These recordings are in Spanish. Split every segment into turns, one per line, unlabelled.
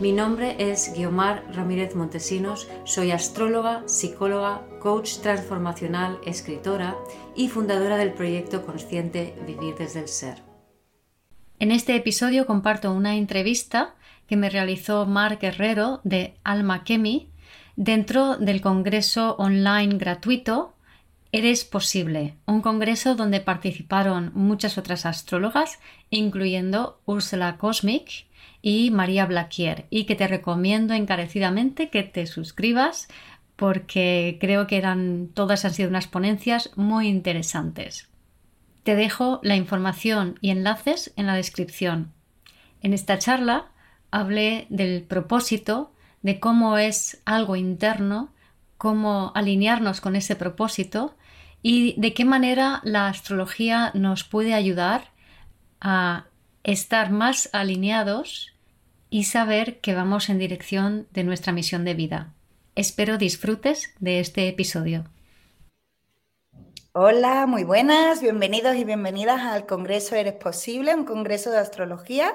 Mi nombre es Guiomar Ramírez Montesinos, soy astróloga, psicóloga, coach transformacional, escritora y fundadora del proyecto consciente Vivir desde el Ser. En este episodio comparto una entrevista que me realizó Mar Guerrero de Alma Kemi dentro del congreso online gratuito Eres Posible, un congreso donde participaron muchas otras astrólogas, incluyendo Ursula Cosmic, y María Blaquier y que te recomiendo encarecidamente que te suscribas porque creo que eran todas han sido unas ponencias muy interesantes. Te dejo la información y enlaces en la descripción. En esta charla hablé del propósito, de cómo es algo interno, cómo alinearnos con ese propósito y de qué manera la astrología nos puede ayudar a estar más alineados y saber que vamos en dirección de nuestra misión de vida. Espero disfrutes de este episodio.
Hola, muy buenas, bienvenidos y bienvenidas al Congreso Eres Posible, un congreso de astrología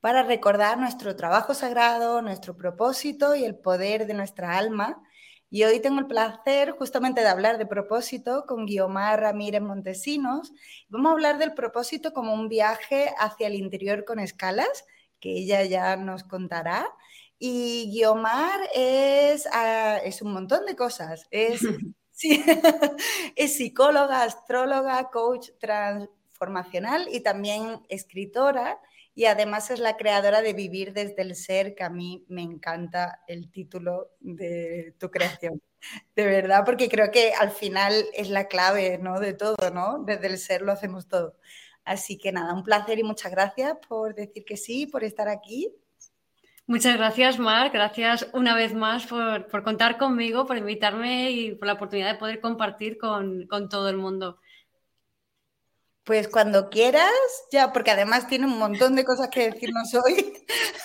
para recordar nuestro trabajo sagrado, nuestro propósito y el poder de nuestra alma. Y hoy tengo el placer justamente de hablar de propósito con Guiomar Ramírez Montesinos. Vamos a hablar del propósito como un viaje hacia el interior con escalas que ella ya nos contará. Y Guiomar es, ah, es un montón de cosas. Es, es psicóloga, astróloga, coach transformacional y también escritora. Y además es la creadora de Vivir desde el Ser, que a mí me encanta el título de tu creación. De verdad, porque creo que al final es la clave ¿no? de todo, ¿no? Desde el ser lo hacemos todo. Así que nada, un placer y muchas gracias por decir que sí, por estar aquí.
Muchas gracias, Mar. Gracias una vez más por, contar conmigo, por invitarme y por la oportunidad de poder compartir con, todo el mundo.
Pues cuando quieras, ya, porque además tiene un montón de cosas que decirnos hoy.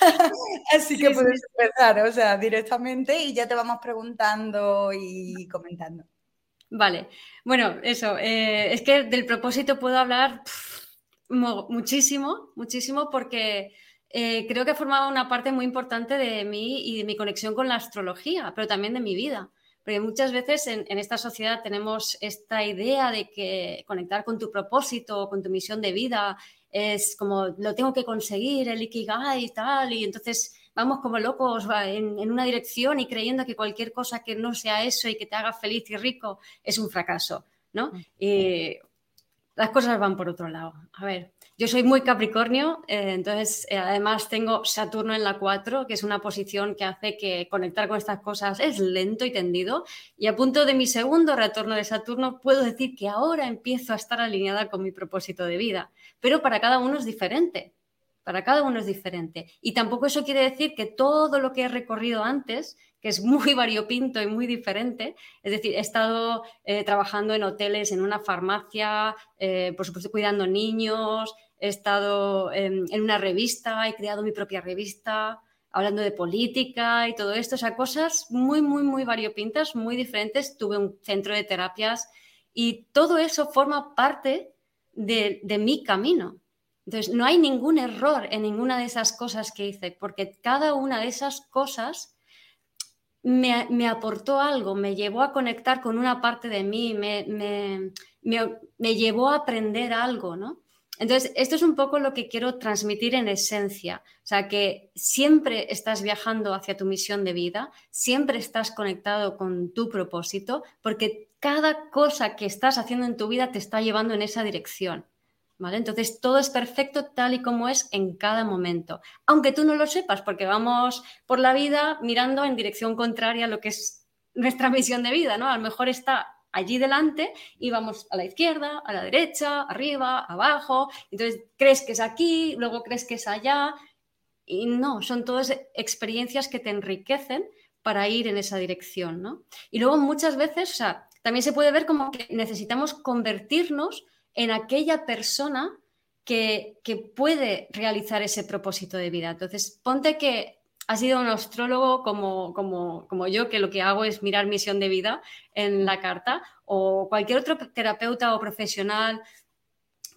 Así que puedes empezar, o sea, directamente y ya te vamos preguntando y comentando.
Vale, bueno, eso, eh, es que del propósito puedo hablar muchísimo, muchísimo, porque eh, creo que ha formado una parte muy importante de mí y de mi conexión con la astrología, pero también de mi vida. Porque muchas veces en, esta sociedad tenemos esta idea de que conectar con tu propósito, con tu misión de vida, es como lo tengo que conseguir, el ikigai y tal, y entonces vamos como locos en, en, una dirección y creyendo que cualquier cosa que no sea eso y que te haga feliz y rico es un fracaso, ¿no? Mm. Y las cosas van por otro lado. A ver, yo soy muy Capricornio, eh, entonces eh, además tengo Saturno en la 4, que es una posición que hace que conectar con estas cosas es lento y tendido. Y a punto de mi segundo retorno de Saturno, puedo decir que ahora empiezo a estar alineada con mi propósito de vida. Pero para cada uno es diferente. Para cada uno es diferente. Y tampoco eso quiere decir que todo lo que he recorrido antes que es muy variopinto y muy diferente. Es decir, he estado eh, trabajando en hoteles, en una farmacia, eh, por supuesto cuidando niños, he estado en una revista, he creado mi propia revista, hablando de política y todo esto, o sea, cosas muy, muy, muy variopintas, muy diferentes. Tuve un centro de terapias y todo eso forma parte de mi camino. Entonces, no hay ningún error en ninguna de esas cosas que hice, porque cada una de esas cosas me, aportó algo, me llevó a conectar con una parte de mí, me, me, llevó a aprender algo, ¿no? Entonces, esto es un poco lo que quiero transmitir en esencia, o sea, que siempre estás viajando hacia tu misión de vida, siempre estás conectado con tu propósito, porque cada cosa que estás haciendo en tu vida te está llevando en esa dirección. Entonces todo es perfecto tal y como es en cada momento, aunque tú no lo sepas, porque vamos por la vida mirando en dirección contraria a lo que es nuestra misión de vida, ¿no? A lo mejor está allí delante y vamos a la izquierda, a la derecha, arriba, abajo, entonces crees que es aquí, luego crees que es allá, y no, son todas experiencias que te enriquecen, para ir en esa dirección, ¿no? Y luego muchas veces, o sea, también se puede ver como que necesitamos convertirnos en aquella persona que, puede realizar ese propósito de vida. Entonces, ponte que has sido un astrólogo como, como, como, yo, que lo que hago es mirar misión de vida en la carta, o cualquier otro terapeuta o profesional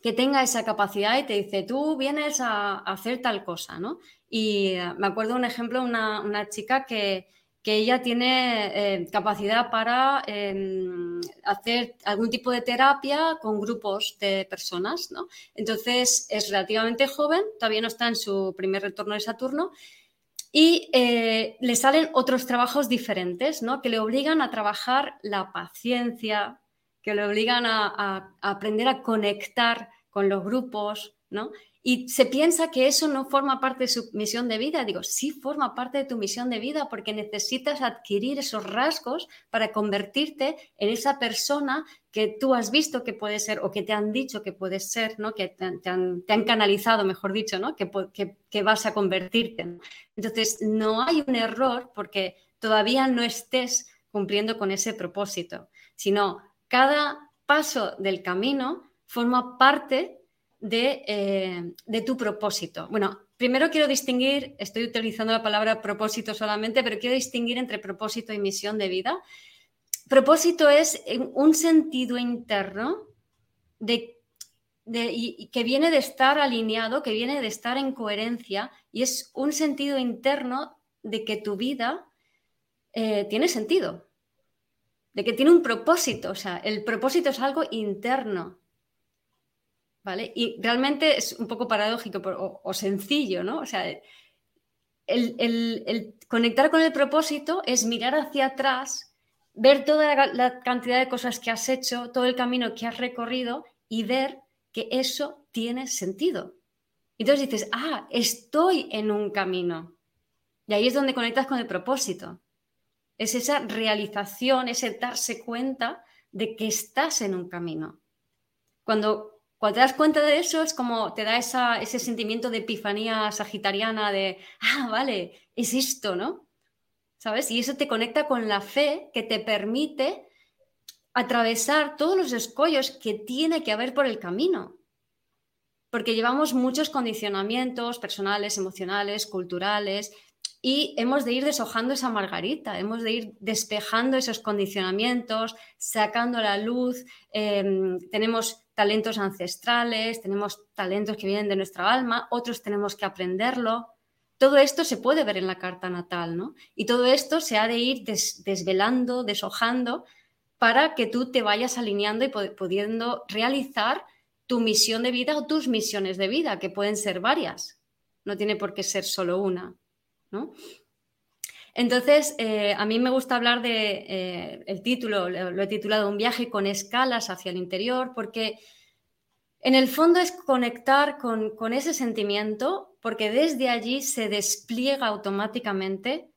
que tenga esa capacidad y te dice, tú vienes a, hacer tal cosa, ¿no? Y eh, me acuerdo un ejemplo, una, una chica que, que ella tiene eh, capacidad para em, hacer algún tipo de terapia con grupos de personas, ¿no? Entonces es relativamente joven, todavía no está en su primer retorno de Saturno y eh, le salen otros trabajos diferentes, ¿no? Que le obligan a trabajar la paciencia, que le obligan a, a aprender a conectar con los grupos, ¿no? Y se piensa que eso no forma parte de su misión de vida. Digo, sí forma parte de tu misión de vida porque necesitas adquirir esos rasgos para convertirte en esa persona que tú has visto que puede ser o que te han dicho que puede ser, ¿no? que te, han, canalizado, mejor dicho, ¿no? que, que, vas a convertirte. Entonces, no hay un error porque todavía no estés cumpliendo con ese propósito, sino cada paso del camino forma parte eh, de, tu propósito. Bueno, primero quiero distinguir, estoy utilizando la palabra propósito solamente, pero quiero distinguir entre propósito y misión de vida. Propósito es un sentido interno de, que viene de estar alineado, que viene de estar en coherencia y es un sentido interno de que tu vida eh, tiene sentido, de que tiene un propósito. O sea, el propósito es algo interno, y realmente es un poco paradójico o, sencillo, ¿no? O sea, el, conectar con el propósito es mirar hacia atrás, ver toda la, cantidad de cosas que has hecho, todo el camino que has recorrido y ver que eso tiene sentido. Entonces dices, ah, estoy en un camino. Y ahí es donde conectas con el propósito. Es esa realización, ese darse cuenta de que estás en un camino. Cuando cuando te das cuenta de eso, es como te da ese sentimiento de epifanía sagitariana de, ah, vale, es esto, ¿no? ¿Sabes? Y eso te conecta con la fe que te permite atravesar todos los escollos que tiene que haber por el camino. Porque llevamos muchos condicionamientos personales, emocionales, culturales, y hemos de ir deshojando esa margarita, hemos de ir despejando esos condicionamientos, sacando la luz. Em, tenemos talentos ancestrales, tenemos talentos que vienen de nuestra alma, otros tenemos que aprenderlo. Todo esto se puede ver en la carta natal, ¿no? Y todo esto se ha de ir desvelando, deshojando, para que tú te vayas alineando y pudiendo realizar tu misión de vida o tus misiones de vida, que pueden ser varias. No tiene por qué ser solo una, ¿no? Entonces, eh, a mí me gusta hablar de, eh, el título, lo, he titulado Un viaje con escalas hacia el interior, porque en el fondo es conectar con, con ese sentimiento, porque desde allí se despliega automáticamente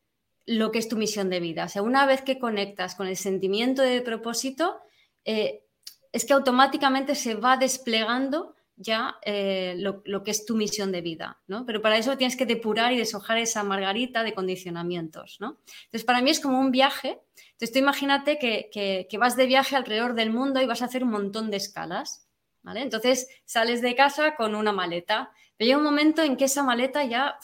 lo que es tu misión de vida. O sea, una vez que conectas con el sentimiento de propósito, eh, es que automáticamente se va desplegando ya eh, lo, que es tu misión de vida, ¿no? Pero para eso tienes que depurar y deshojar esa margarita de condicionamientos, ¿no? Entonces, para mí es como un viaje. Entonces, tú imagínate que, vas de viaje alrededor del mundo y vas a hacer un montón de escalas, ¿vale? Entonces, sales de casa con una maleta, pero llega un momento en que esa maleta ya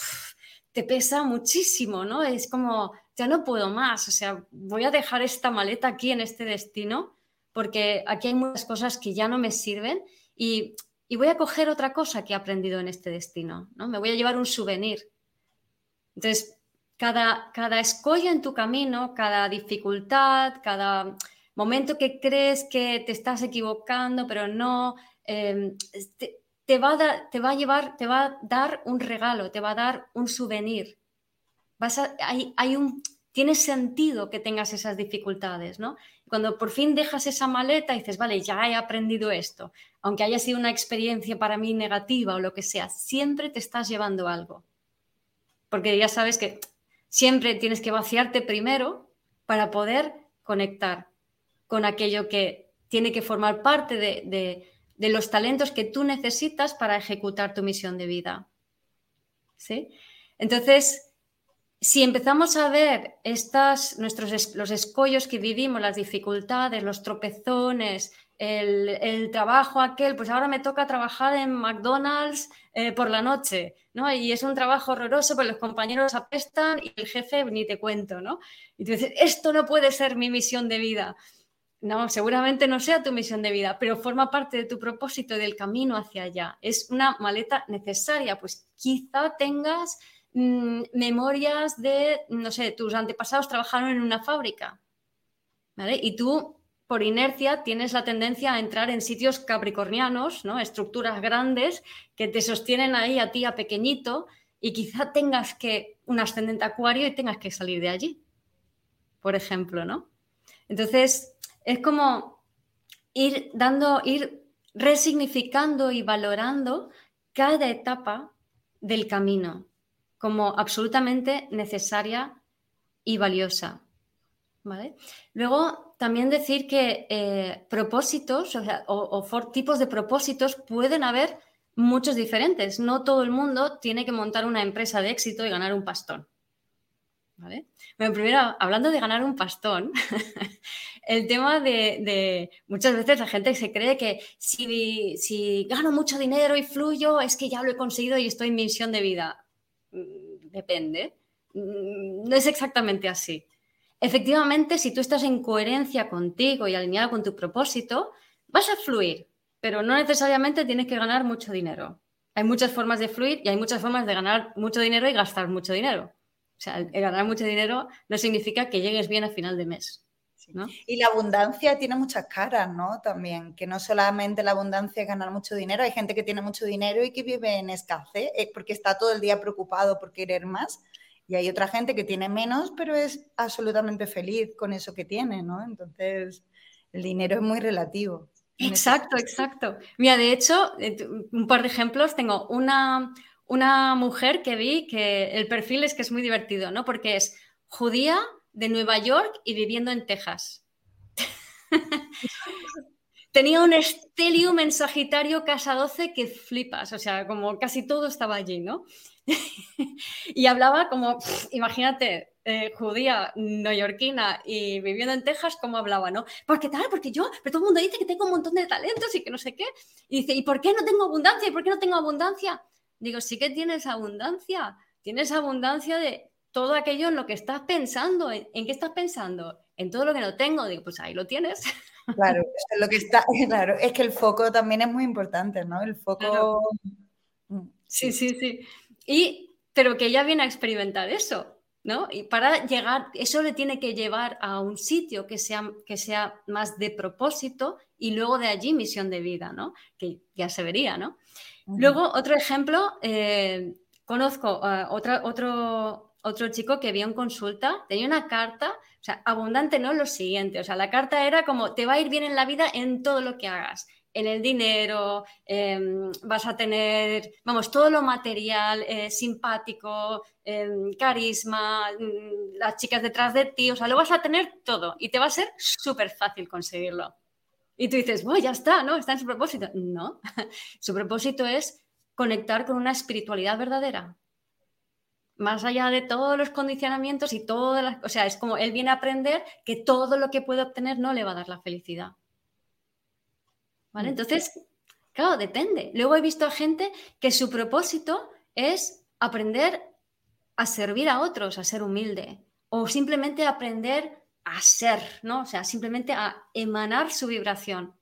te pesa muchísimo, ¿no? Es como, ya no puedo más, o sea, voy a dejar esta maleta aquí en este destino porque aquí hay muchas cosas que ya no me sirven y y voy a coger otra cosa que he aprendido en este destino, ¿no? Me voy a llevar un souvenir. Entonces, cada, escollo en tu camino, cada dificultad, cada momento que crees que te estás equivocando, pero no, em, te, va a te va a llevar, te va a dar un regalo, te va a dar un souvenir. Vas un, tiene sentido que tengas esas dificultades, ¿no? Cuando por fin dejas esa maleta y dices, vale, ya he aprendido esto, aunque haya sido una experiencia para mí negativa o lo que sea, siempre te estás llevando algo. Porque ya sabes que siempre tienes que vaciarte primero para poder conectar con aquello que tiene que formar parte de, de los talentos que tú necesitas para ejecutar tu misión de vida. ¿Sí? Entonces, si empezamos a ver estas, nuestros, los escollos que vivimos, las dificultades, los tropezones, el, trabajo aquel, pues ahora me toca trabajar en McDonald's eh, por la noche, ¿no? Y es un trabajo horroroso, pues los compañeros apestan y el jefe ni te cuento, ¿no? Y tú dices, esto no puede ser mi misión de vida. No, seguramente no sea tu misión de vida, pero forma parte de tu propósito del camino hacia allá. Es una maleta necesaria, pues quizá tengas mm, memorias de, no sé, tus antepasados trabajaron en una fábrica, ¿vale? Y tú por inercia tienes la tendencia a entrar en sitios capricornianos, ¿no? estructuras grandes que te sostienen ahí a ti a pequeñito y quizá tengas que un ascendente acuario y tengas que salir de allí, por ejemplo, ¿no? Entonces, es como ir dando, ir resignificando y valorando cada etapa del camino como absolutamente necesaria y valiosa. ¿Vale? Luego, también decir que eh, propósitos o, tipos de propósitos pueden haber muchos diferentes. No todo el mundo tiene que montar una empresa de éxito y ganar un pastón. ¿Vale? Bueno, primero, hablando de ganar un pastón, el tema de, muchas veces la gente se cree que si, si, gano mucho dinero y fluyo, es que ya lo he conseguido y estoy en misión de vida. Mm, depende. Mm, no es exactamente así. Efectivamente, si tú estás en coherencia contigo y alineado con tu propósito, vas a fluir, pero no necesariamente tienes que ganar mucho dinero. Hay muchas formas de fluir y hay muchas formas de ganar mucho dinero y gastar mucho dinero. O sea, ganar mucho dinero no significa que llegues bien a final de mes.
Y la abundancia tiene muchas caras, ¿no? También, que no solamente la abundancia es ganar mucho dinero, hay gente que tiene mucho dinero y que vive en escasez eh, porque está todo el día preocupado por querer más. Y hay otra gente que tiene menos, pero es absolutamente feliz con eso que tiene, ¿no? Entonces, el dinero es muy relativo.
Exacto, exacto. Mira, de hecho, eh, un par de ejemplos. Tengo una, una mujer que vi que el perfil es que es muy divertido, ¿no? Porque es judía de Nueva York y viviendo en Texas. Tenía un estelium en Sagitario Casa 12 que flipas, o sea, como casi todo estaba allí, ¿no? y hablaba como, imagínate, eh, judía, neoyorquina y viviendo en Texas, ¿cómo hablaba, no? Porque tal, porque yo, pero todo el mundo dice que tengo un montón de talentos y que no sé qué. Y dice, ¿y por qué no tengo abundancia? ¿Y por qué no tengo abundancia? Digo, sí que tienes abundancia. Tienes abundancia de todo aquello en lo que estás pensando. ¿En, qué estás pensando? En todo lo que no tengo. Digo, pues ahí lo tienes.
Claro, es lo que está, claro, es que el foco también es muy importante, ¿no? El foco.
Mm, sí, sí, sí. Y, pero que ella viene a experimentar eso, ¿no? Y para llegar, eso le tiene que llevar a un sitio que sea, que sea más de propósito y luego de allí misión de vida, ¿no? Que ya se vería, ¿no? Luego, otro ejemplo, eh, conozco otra, otro, otro chico que vio en consulta, tenía una carta, o sea, abundante no lo siguiente, o sea, la carta era como, te va a ir bien en la vida en todo lo que hagas en el dinero, em, vas a tener, vamos, todo lo material, eh, simpático, em, carisma, mm, las chicas detrás de ti, o sea, lo vas a tener todo y te va a ser súper fácil conseguirlo. Y tú dices, bueno, ya está, ¿no? Está en su propósito. No, su propósito es conectar con una espiritualidad verdadera. Más allá de todos los condicionamientos y todas las... O sea, es como él viene a aprender que todo lo que puede obtener no le va a dar la felicidad ¿Vale? Mm. Entonces, claro, depende. Luego he visto a gente que su propósito es aprender a servir a otros, a ser humilde, o simplemente aprender a ser, ¿no? O sea, simplemente a emanar su vibración.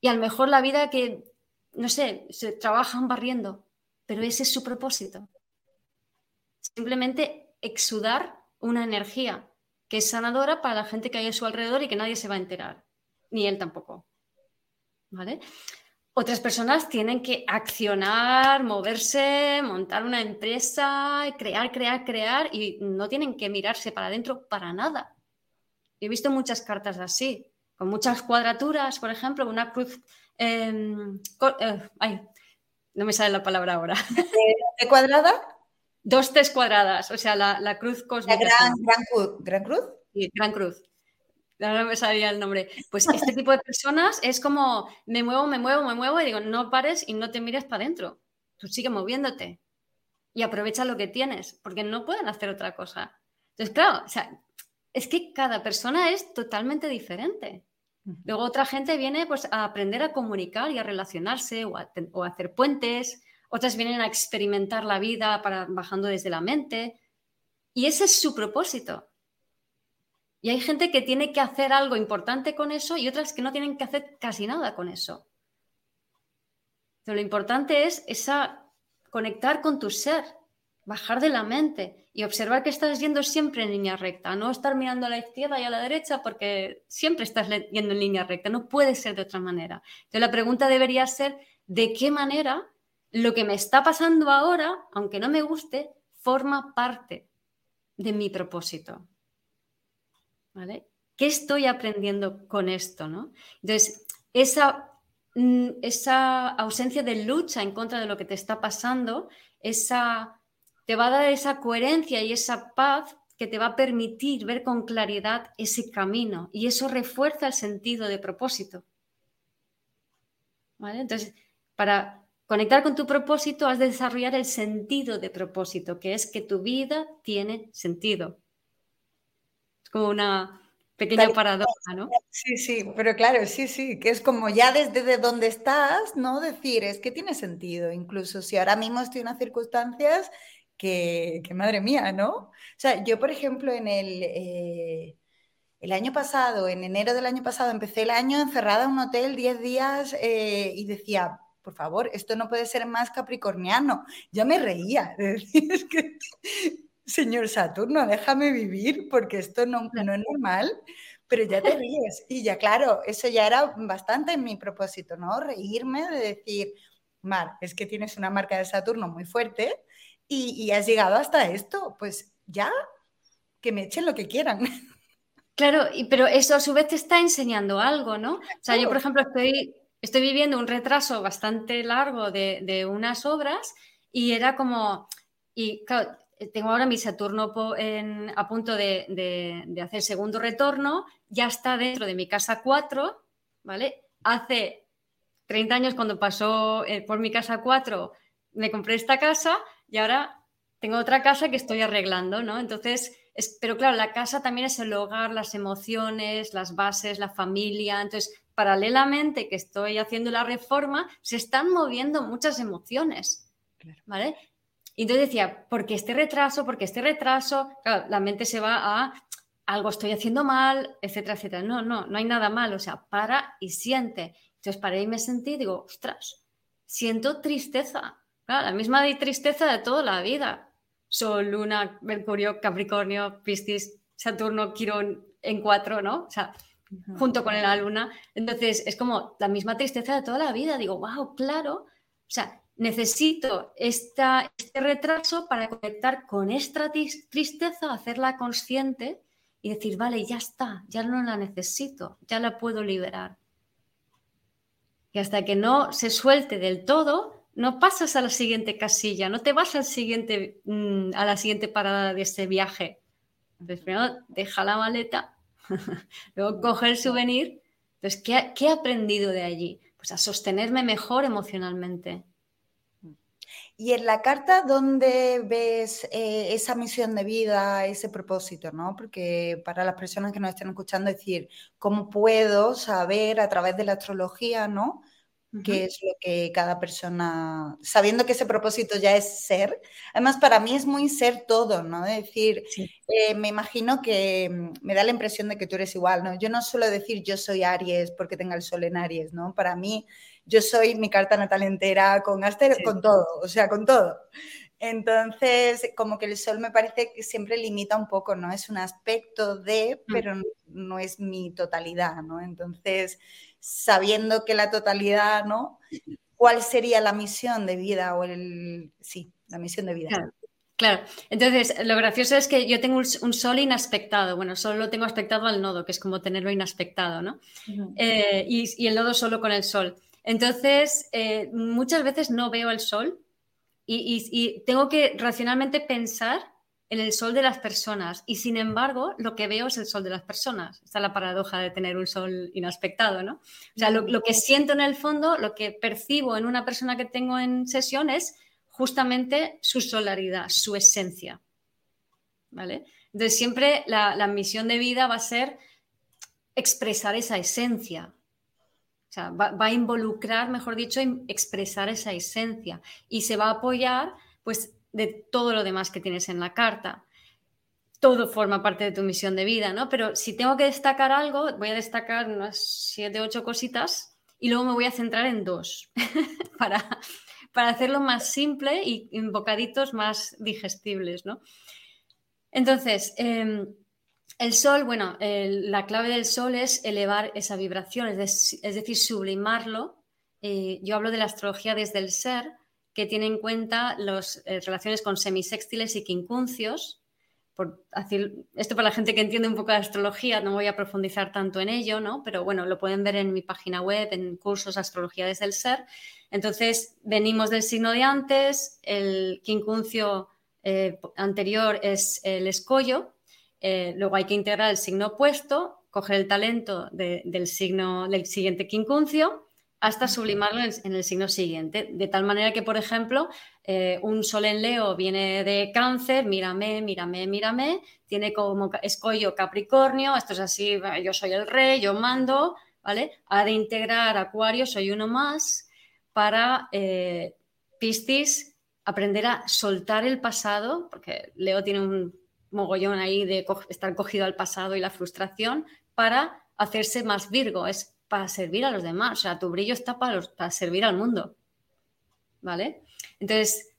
Y a lo mejor la vida que, no sé, se trabajan barriendo, pero ese es su propósito. Simplemente exudar una energía que es sanadora para la gente que hay a su alrededor y que nadie se va a enterar, ni él tampoco. Otras personas tienen que accionar, moverse, montar una empresa, crear, crear, crear y no tienen que mirarse para adentro para nada. He visto muchas cartas así, con muchas cuadraturas, por ejemplo, una cruz... Em, eh, ay, no me sale la palabra ahora.
¿De cuadrada?
Dos T's cuadradas, o sea, la, cruz cósmica.
¿La gran, gran, cruz? ¿Gran cruz?
Sí, gran cruz no me sabía el nombre. Pues este tipo de personas es como me muevo, me muevo, me muevo y digo, no pares y no te mires para adentro. Tú sigue moviéndote. y aprovecha lo que tienes, porque no pueden hacer otra cosa. Entonces, claro, o sea, es que cada persona es totalmente diferente. Luego otra gente viene pues, a aprender a comunicar y a relacionarse o a, hacer puentes, otras vienen a experimentar la vida bajando desde la mente. Y ese es su propósito. Y hay gente que tiene que hacer algo importante con eso y otras que no tienen que hacer casi nada con eso. Pero lo importante es esa conectar con tu ser, bajar de la mente y observar que estás yendo siempre en línea recta, no estar mirando a la izquierda y a la derecha porque siempre estás yendo en línea recta, no puede ser de otra manera. Entonces la pregunta debería ser, ¿de qué manera lo que me está pasando ahora, aunque no me guste, forma parte de mi propósito? ¿Vale? ¿Qué estoy aprendiendo con esto? ¿no? Entonces, esa Mm, esa ausencia de lucha en contra de lo que te está pasando, esa, te va a dar esa coherencia y esa paz que te va a permitir ver con claridad ese camino y eso refuerza el sentido de propósito. Entonces, para conectar con tu propósito has de desarrollar el sentido de propósito, que es que tu vida tiene sentido. Es como una, Pequeña paradoja, ¿no?
Sí, sí, pero claro, sí, sí, que es como ya desde donde estás, ¿no? Decir, es que tiene sentido, incluso si ahora mismo estoy en unas circunstancias que, madre mía, ¿no? O sea, yo, por ejemplo, en el, eh, el año pasado, en enero del año pasado, empecé el año encerrada en un hotel 10 días eh, y decía, por favor, esto no puede ser más capricorniano. Yo me reía, es que señor Saturno, déjame vivir porque esto no, no es normal, pero ya te ríes. Y ya, claro, eso ya era bastante en mi propósito, ¿no? Reírme de decir, Mar, es que tienes una marca de Saturno muy fuerte y, has llegado hasta esto, pues ya, que me echen lo que quieran.
Claro, y, pero eso a su vez te está enseñando algo, ¿no? O sea, yo, por ejemplo, estoy, estoy viviendo un retraso bastante largo de, de unas obras y era como, y tengo ahora mi Saturno a punto de, hacer segundo retorno, ya está dentro de mi casa 4, ¿vale? Hace 30 años cuando pasó eh, por mi casa 4 me compré esta casa y ahora tengo otra casa que estoy arreglando, ¿no? Entonces, pero claro, la casa también es el hogar, las emociones, las bases, la familia. Entonces, paralelamente que estoy haciendo la reforma, se están moviendo muchas emociones, ¿vale? Y entonces decía, ¿por qué este retraso? ¿Por qué este retraso? Claro, la mente se va a algo estoy haciendo mal, etcétera, etcétera. No, no, no hay nada mal. O sea, para y siente. Entonces paré y me sentí digo, ostras, siento tristeza. Claro, la misma tristeza de toda la vida. Sol, Luna, Mercurio, Capricornio, Piscis, Saturno, Quirón en cuatro, ¿no? O sea, junto con la Luna. Entonces es como la misma tristeza de toda la vida. Digo, wow, claro. O sea, necesito esta, este retraso para conectar con esta tristeza, hacerla consciente y decir, vale, ya está, ya no la necesito, ya la puedo liberar. Y hasta que no se suelte del todo, no pasas a la siguiente casilla, no te vas al siguiente, mm, a la siguiente parada de ese viaje. Entonces, primero deja la maleta, luego coge el souvenir. Entonces, ¿qué, ¿qué he aprendido de allí? Pues a sostenerme mejor emocionalmente,
y en la carta, ¿dónde ves eh, esa misión de vida, ese propósito? ¿no? Porque para las personas que nos estén escuchando, decir, ¿cómo puedo saber a través de la astrología, ¿no? Qué es lo que cada persona, sabiendo que ese propósito ya es ser. Además, para mí es muy ser todo, ¿no? Es decir, eh, me imagino que mm, me da la impresión de que tú eres igual, ¿no? Yo no suelo decir yo soy Aries porque tenga el sol en Aries, ¿no? Para mí yo soy mi carta natal entera con Aster, con todo, o sea, con todo. Entonces, como que el sol me parece que siempre limita un poco, ¿no? Es un aspecto de, pero no es mi totalidad, ¿no? Entonces, sabiendo que la totalidad, ¿no? ¿Cuál sería la misión de vida o el, sí, la misión de vida?
Claro. Entonces, lo gracioso es que yo tengo un, sol inaspectado. Bueno, solo lo tengo aspectado al nodo, que es como tenerlo inaspectado, ¿no? Eh, y, el nodo solo con el sol. Entonces, eh, muchas veces no veo el sol y, tengo que racionalmente pensar en el sol de las personas y sin embargo lo que veo es el sol de las personas. Esta es la paradoja de tener un sol inaspectado, ¿no? O sea, lo, que siento en el fondo, lo que percibo en una persona que tengo en sesión es justamente su solaridad, su esencia. ¿Vale? Entonces siempre la, misión de vida va a ser expresar esa esencia. Sea, va, a involucrar, mejor dicho, expresar esa esencia y se va a apoyar pues de todo lo demás que tienes en la carta todo forma parte de tu misión de vida, ¿no? Pero si tengo que destacar algo, voy a destacar unas siete, ocho cositas y luego me voy a centrar en dos para, para hacerlo más simple y en bocaditos más digestibles, ¿no? Entonces, em, el sol, bueno, la clave del sol es elevar esa vibración, es, decir, sublimarlo. Eh, yo hablo de la astrología desde el ser, que tiene en cuenta las eh, relaciones con semisextiles y quincuncios, esto para la gente que entiende un poco de astrología, no voy a profundizar tanto en ello, ¿no? Pero bueno, lo pueden ver en mi página web, en cursos Astrología desde el Ser. Entonces, venimos del signo de antes, el quincuncio eh, anterior es el escollo, eh, luego hay que integrar el signo opuesto, coger el talento del signo del siguiente quincuncio hasta sublimarlo en, el signo siguiente. De tal manera que, por ejemplo, eh, un sol en Leo viene de cáncer, mírame, mírame, mírame, tiene como escollo Capricornio, esto es así, yo soy el rey, yo mando, ¿vale? Ha de integrar Acuario, soy uno más, para eh, Piscis aprender a soltar el pasado, porque Leo tiene un mogollón ahí de estar cogido al pasado y la frustración, para hacerse más Virgo, es para servir a los demás. O sea, tu brillo está para, para servir al mundo. ¿Vale? Entonces,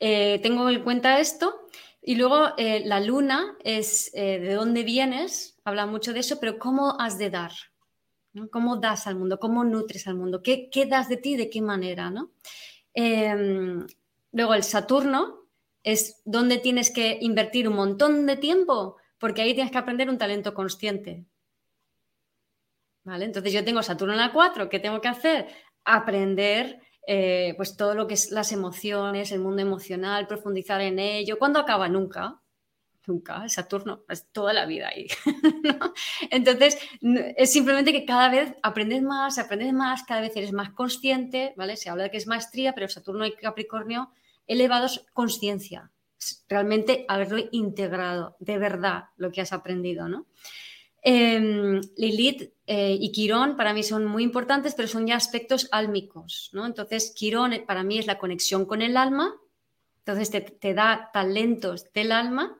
eh, tengo en cuenta esto. Y luego eh, la luna es eh, de dónde vienes, habla mucho de eso, pero cómo has de dar. ¿Cómo das al mundo? ¿Cómo nutres al mundo? ¿Qué, qué das de ti? ¿De qué manera? ¿no? Em, luego el Saturno es donde tienes que invertir un montón de tiempo, porque ahí tienes que aprender un talento consciente. Entonces yo tengo Saturno en la 4, ¿qué tengo que hacer? Aprender eh, pues todo lo que es las emociones, el mundo emocional, profundizar en ello. ¿Cuándo acaba? Nunca. Nunca, Saturno, es toda la vida ahí. Entonces, es simplemente que cada vez aprendes más, aprendes más, cada vez eres más consciente, ¿vale? Se habla de que es maestría, pero Saturno y Capricornio elevados conciencia, realmente haberlo integrado de verdad lo que has aprendido, ¿no? Em, Lilith eh, y Quirón para mí son muy importantes, pero son ya aspectos álmicos, ¿no? Entonces, Quirón eh, para mí es la conexión con el alma, entonces te, da talentos del alma,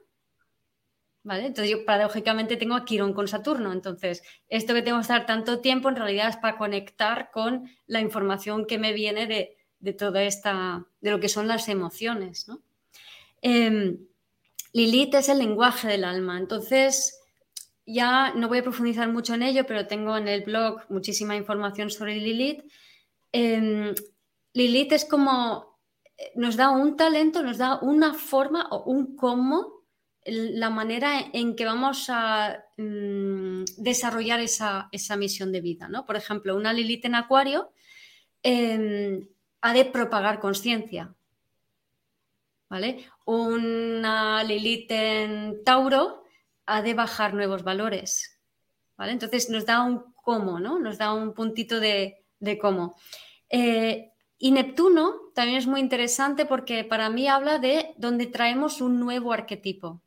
¿vale? Entonces yo paradójicamente tengo a Quirón con Saturno, entonces esto que tengo que estar tanto tiempo en realidad es para conectar con la información que me viene de, de toda esta, de lo que son las emociones, ¿no? Em, Lilith es el lenguaje del alma, entonces ya no voy a profundizar mucho en ello, pero tengo en el blog muchísima información sobre Lilith. Em, Lilith es como, nos da un talento, nos da una forma o un cómo, la manera en que vamos a mm, desarrollar esa, misión de vida. ¿no? Por ejemplo, una Lilith en Acuario em, ha de propagar conciencia. ¿Vale? Una Lilith en Tauro ha de bajar nuevos valores. ¿vale? Entonces nos da un cómo, ¿no? Nos da un puntito de, cómo. Eh, y Neptuno también es muy interesante porque para mí habla de donde traemos un nuevo arquetipo.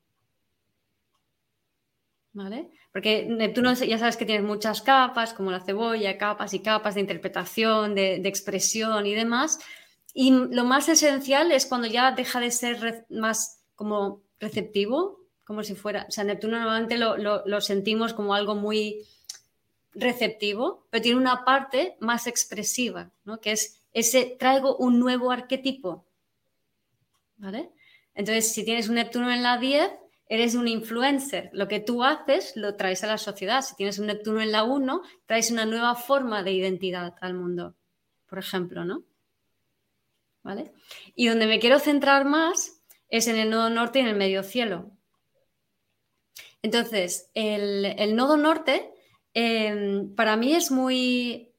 ¿Vale? Porque Neptuno ya sabes que tiene muchas capas, como la cebolla, capas y capas de interpretación, de, de expresión y demás. Y lo más esencial es cuando ya deja de ser más como receptivo como si fuera, o sea, Neptuno normalmente lo, sentimos como algo muy receptivo, pero tiene una parte más expresiva, ¿no? Que es ese, traigo un nuevo arquetipo, ¿vale? Entonces, si tienes un Neptuno en la 10, eres un influencer. Lo que tú haces lo traes a la sociedad. Si tienes un Neptuno en la 1, traes una nueva forma de identidad al mundo, por ejemplo, ¿no? ¿Vale? Y donde me quiero centrar más es en el nodo norte y en el medio cielo. Entonces, el, nodo norte em, para mí es muy...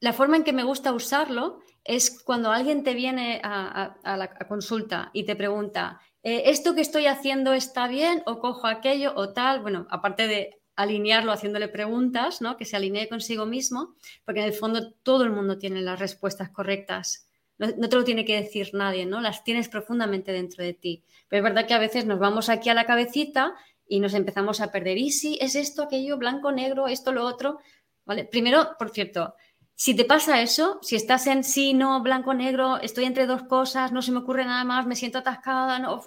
La forma en que me gusta usarlo es cuando alguien te viene a, la consulta y te pregunta, eh, ¿esto que estoy haciendo está bien o cojo aquello o tal? Bueno, aparte de alinearlo haciéndole preguntas, ¿no? que se alinee consigo mismo, porque en el fondo todo el mundo tiene las respuestas correctas no, te lo tiene que decir nadie, ¿no? Las tienes profundamente dentro de ti. Pero es verdad que a veces nos vamos aquí a la cabecita y nos empezamos a perder. ¿Y si es esto, aquello, blanco, negro, esto, lo otro? ¿Vale? Primero, por cierto, si te pasa eso, si estás en sí, no, blanco, negro, estoy entre dos cosas, no se me ocurre nada más, me siento atascada, no,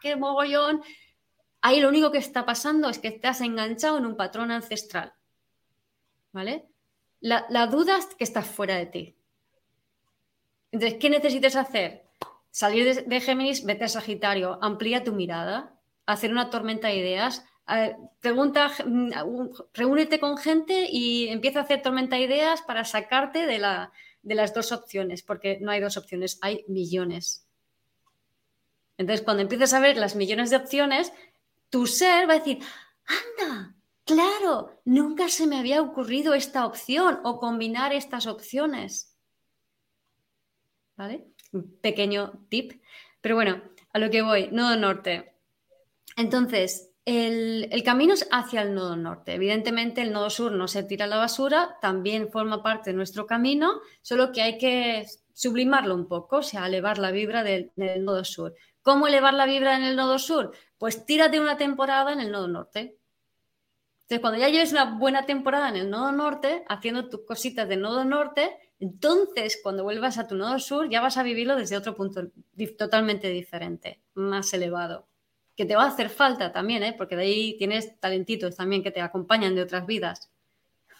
¡qué mogollón! Ahí lo único que está pasando es que has enganchado en un patrón ancestral. ¿Vale? La, duda es que estás fuera de ti. Entonces, ¿qué necesitas hacer? Salir de, de Géminis, vete a Sagitario, amplía tu mirada, hacer una tormenta de ideas, pregunta, mm, reúnete con gente y empieza a hacer tormenta de ideas para sacarte de, la, de las dos opciones, porque no hay dos opciones, hay millones. Entonces, cuando empiezas a ver las millones de opciones, tu ser va a decir, anda, claro, nunca se me había ocurrido esta opción o combinar estas opciones. ¿Vale? Un pequeño tip. Pero bueno, a lo que voy, nodo norte. Entonces, el, camino es hacia el nodo norte. Evidentemente, el nodo sur no se tira a la basura, también forma parte de nuestro camino, solo que hay que sublimarlo un poco, o sea, elevar la vibra del, nodo sur. ¿Cómo elevar la vibra en el nodo sur? Pues tírate una temporada en el nodo norte. Entonces, cuando ya lleves una buena temporada en el nodo norte, haciendo tus cositas del nodo norte, entonces cuando vuelvas a tu nodo sur ya vas a vivirlo desde otro punto totalmente diferente, más elevado que te va a hacer falta también, ¿eh? porque de ahí tienes talentitos también que te acompañan de otras vidas.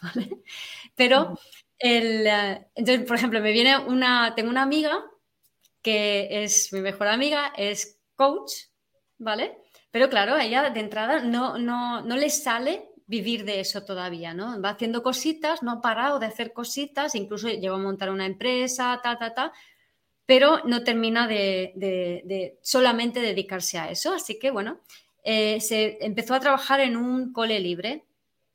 Pero, el, eh, entonces, por ejemplo, me viene una, tengo una amiga que es mi mejor amiga, es coach, ¿vale? Pero claro, a ella de entrada no, no, no le sale vivir de eso todavía, ¿no? Va haciendo cositas, no ha parado de hacer cositas, incluso llegó a montar una empresa, ta, ta, ta, pero no termina de, solamente dedicarse a eso. Así que, bueno, eh, se empezó a trabajar en un cole libre.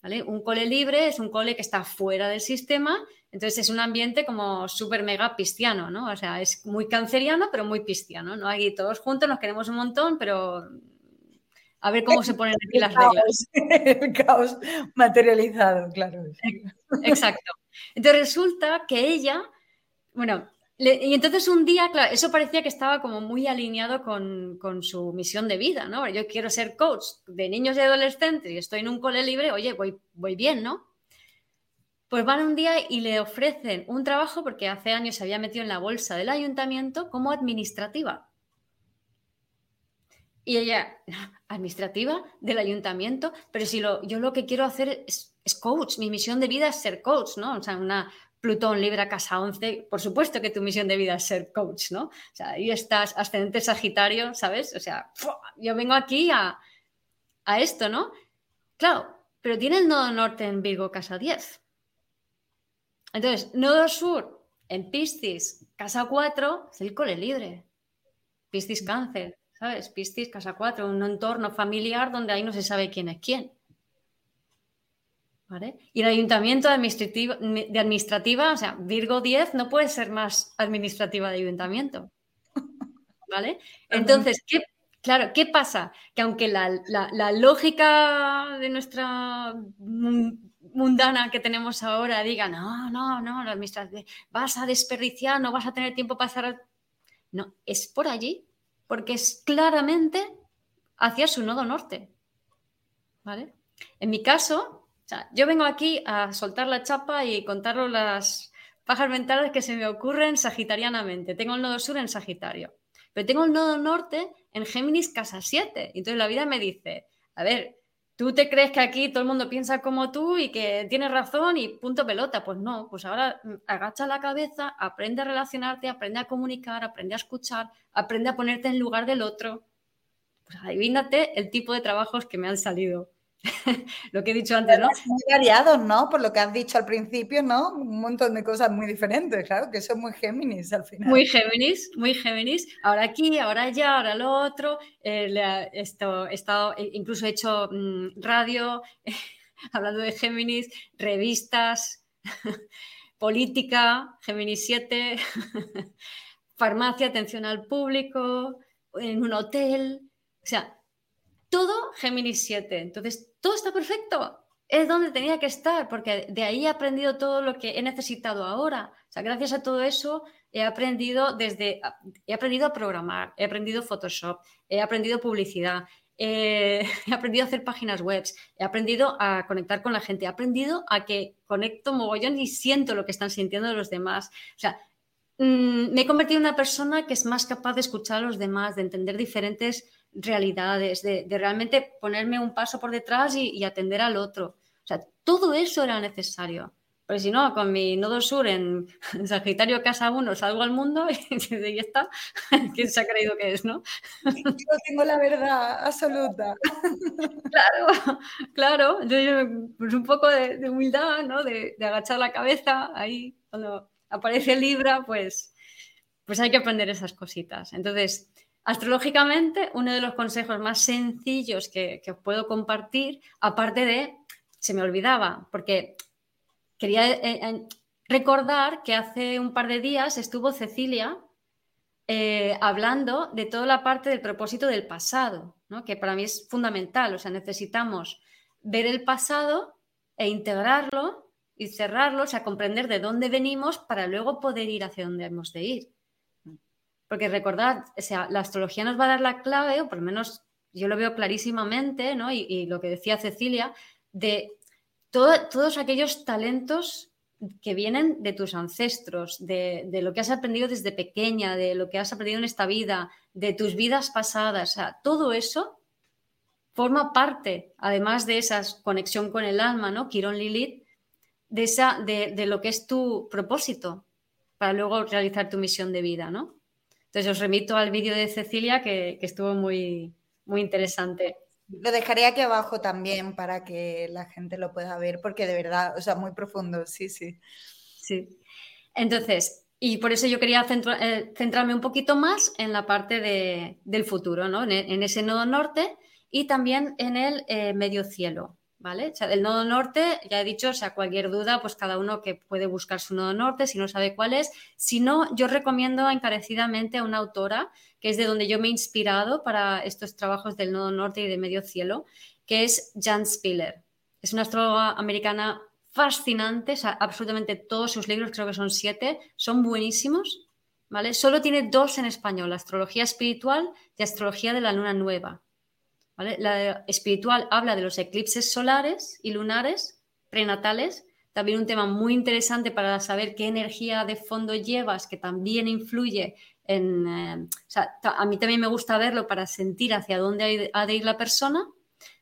¿vale? Un cole libre es un cole que está fuera del sistema, entonces es un ambiente como súper mega pistiano, ¿no? O sea, es muy canceriano, pero muy pistiano, ¿no? Aquí todos juntos nos queremos un montón, pero a ver cómo se ponen aquí las reglas.
El caos materializado, claro.
Exacto. Entonces resulta que ella, bueno, y entonces un día, claro, eso parecía que estaba como muy alineado con, su misión de vida, ¿no? Yo quiero ser coach de niños y adolescentes y estoy en un cole libre, oye, voy, voy bien, ¿no? Pues van un día y le ofrecen un trabajo porque hace años se había metido en la bolsa del ayuntamiento como administrativa. Y ella, administrativa del ayuntamiento, pero si lo, yo lo que quiero hacer es, es, coach, mi misión de vida es ser coach, ¿no? O sea, una, Plutón, Libra, Casa 11, por supuesto que tu misión de vida es ser coach, ¿no? O sea, ahí estás ascendente Sagitario, ¿sabes? O sea, yo vengo aquí a, esto, ¿no? Claro, pero tiene el nodo norte en Virgo, Casa 10. Entonces, nodo sur en Piscis, Casa 4, es el cole libre. Piscis Cáncer, ¿sabes? Piscis, Casa 4, un entorno familiar donde ahí no se sabe quién es quién. Y el ayuntamiento administrativa, de administrativa, o sea, Virgo 10 no puede ser más administrativa de ayuntamiento. ¿Vale? Entonces, ¿qué, claro, ¿qué pasa? Que aunque la, lógica de nuestra mundana que tenemos ahora diga, no, no, no, la administración, vas a desperdiciar, no vas a tener tiempo para hacer... No, es por allí, porque es claramente hacia su nodo norte. ¿Vale? En mi caso, yo vengo aquí a soltar la chapa y contaros las pajas mentales que se me ocurren sagitarianamente. Tengo el nodo sur en Sagitario, pero tengo el nodo norte en Géminis casa 7. Entonces la vida me dice, a ver, tú te crees que aquí todo el mundo piensa como tú y que tienes razón y punto pelota. Pues no, pues ahora mm, agacha la cabeza, aprende a relacionarte, aprende a comunicar, aprende a escuchar, aprende a ponerte en lugar del otro. Pues adivínate el tipo de trabajos que me han salido. lo que he dicho antes, ¿no?
Muy variados, ¿no? Por lo que has dicho al principio, ¿no? Un montón de cosas muy diferentes, claro, que son muy Géminis al final.
Muy Géminis, muy Géminis. Ahora aquí, ahora allá, ahora lo otro. Eh, esto, he estado, incluso he hecho mm, radio, hablando de Géminis, revistas, política, Géminis 7, farmacia, atención al público, en un hotel. O sea, todo Géminis 7. Entonces, todo está perfecto. es donde tenía que estar, porque de ahí he aprendido todo lo que he necesitado ahora. O sea, gracias a todo eso he aprendido desde, he aprendido a programar, he aprendido Photoshop, he aprendido publicidad, he aprendido a hacer páginas web, he aprendido a conectar con la gente, he aprendido a que conecto mogollón y siento lo que están sintiendo los demás. O sea, mm, me he convertido en una persona que es más capaz de escuchar a los demás, de entender diferentes realidades, de, realmente ponerme un paso por detrás y, atender al otro. O sea, todo eso era necesario. Porque si no, con mi nodo sur en, Sagitario Casa 1 salgo al mundo y ahí está. ¿Quién se ha creído que es, no?
Yo tengo la verdad absoluta.
Claro, claro. Entonces, pues un poco de, humildad, ¿no? De, de, agachar la cabeza ahí cuando aparece Libra, pues, pues hay que aprender esas cositas. Entonces, Astrológicamente, uno de los consejos más sencillos que, os puedo compartir, aparte de, se me olvidaba, porque quería eh, eh, recordar que hace un par de días estuvo Cecilia eh, hablando de toda la parte del propósito del pasado, que para mí es fundamental. O sea, necesitamos ver el pasado e integrarlo y cerrarlo, o sea, comprender de dónde venimos para luego poder ir hacia donde hemos de ir. Porque recordad, o sea, la astrología nos va a dar la clave, o por lo menos yo lo veo clarísimamente, ¿no? Y, lo que decía Cecilia, de todos aquellos talentos que vienen de tus ancestros, de, lo que has aprendido desde pequeña, de lo que has aprendido en esta vida, de tus vidas pasadas, todo eso forma parte, además de esa conexión con el alma, ¿no? Quirón Lilith, de, esa, de lo que es tu propósito para luego realizar tu misión de vida, ¿no? Entonces os remito al vídeo de Cecilia que, estuvo muy, muy interesante.
Lo dejaré aquí abajo también para que la gente lo pueda ver, porque de verdad, o sea, muy profundo, sí, sí.
Sí. Entonces, y por eso yo quería eh, centrarme un poquito más en la parte del futuro, ¿no? En, ese nodo norte y también en el eh, medio cielo. ¿Vale? O sea, del nodo norte, ya he dicho, o sea, cualquier duda, pues cada uno que puede buscar su nodo norte, si no sabe cuál es. Si no, yo recomiendo encarecidamente a una autora, que es de donde yo me he inspirado para estos trabajos del nodo norte y de medio cielo, que es Jan Spiller. Es una astróloga americana fascinante, o sea, absolutamente todos sus libros, creo que son siete, son buenísimos, ¿vale? Solo tiene dos en español, Astrología Espiritual y Astrología de la Luna Nueva. La espiritual habla de los eclipses solares y lunares prenatales, también un tema muy interesante para saber qué energía de fondo llevas, que también influye en... Eh, a mí también me gusta verlo para sentir hacia dónde ha de ir la persona,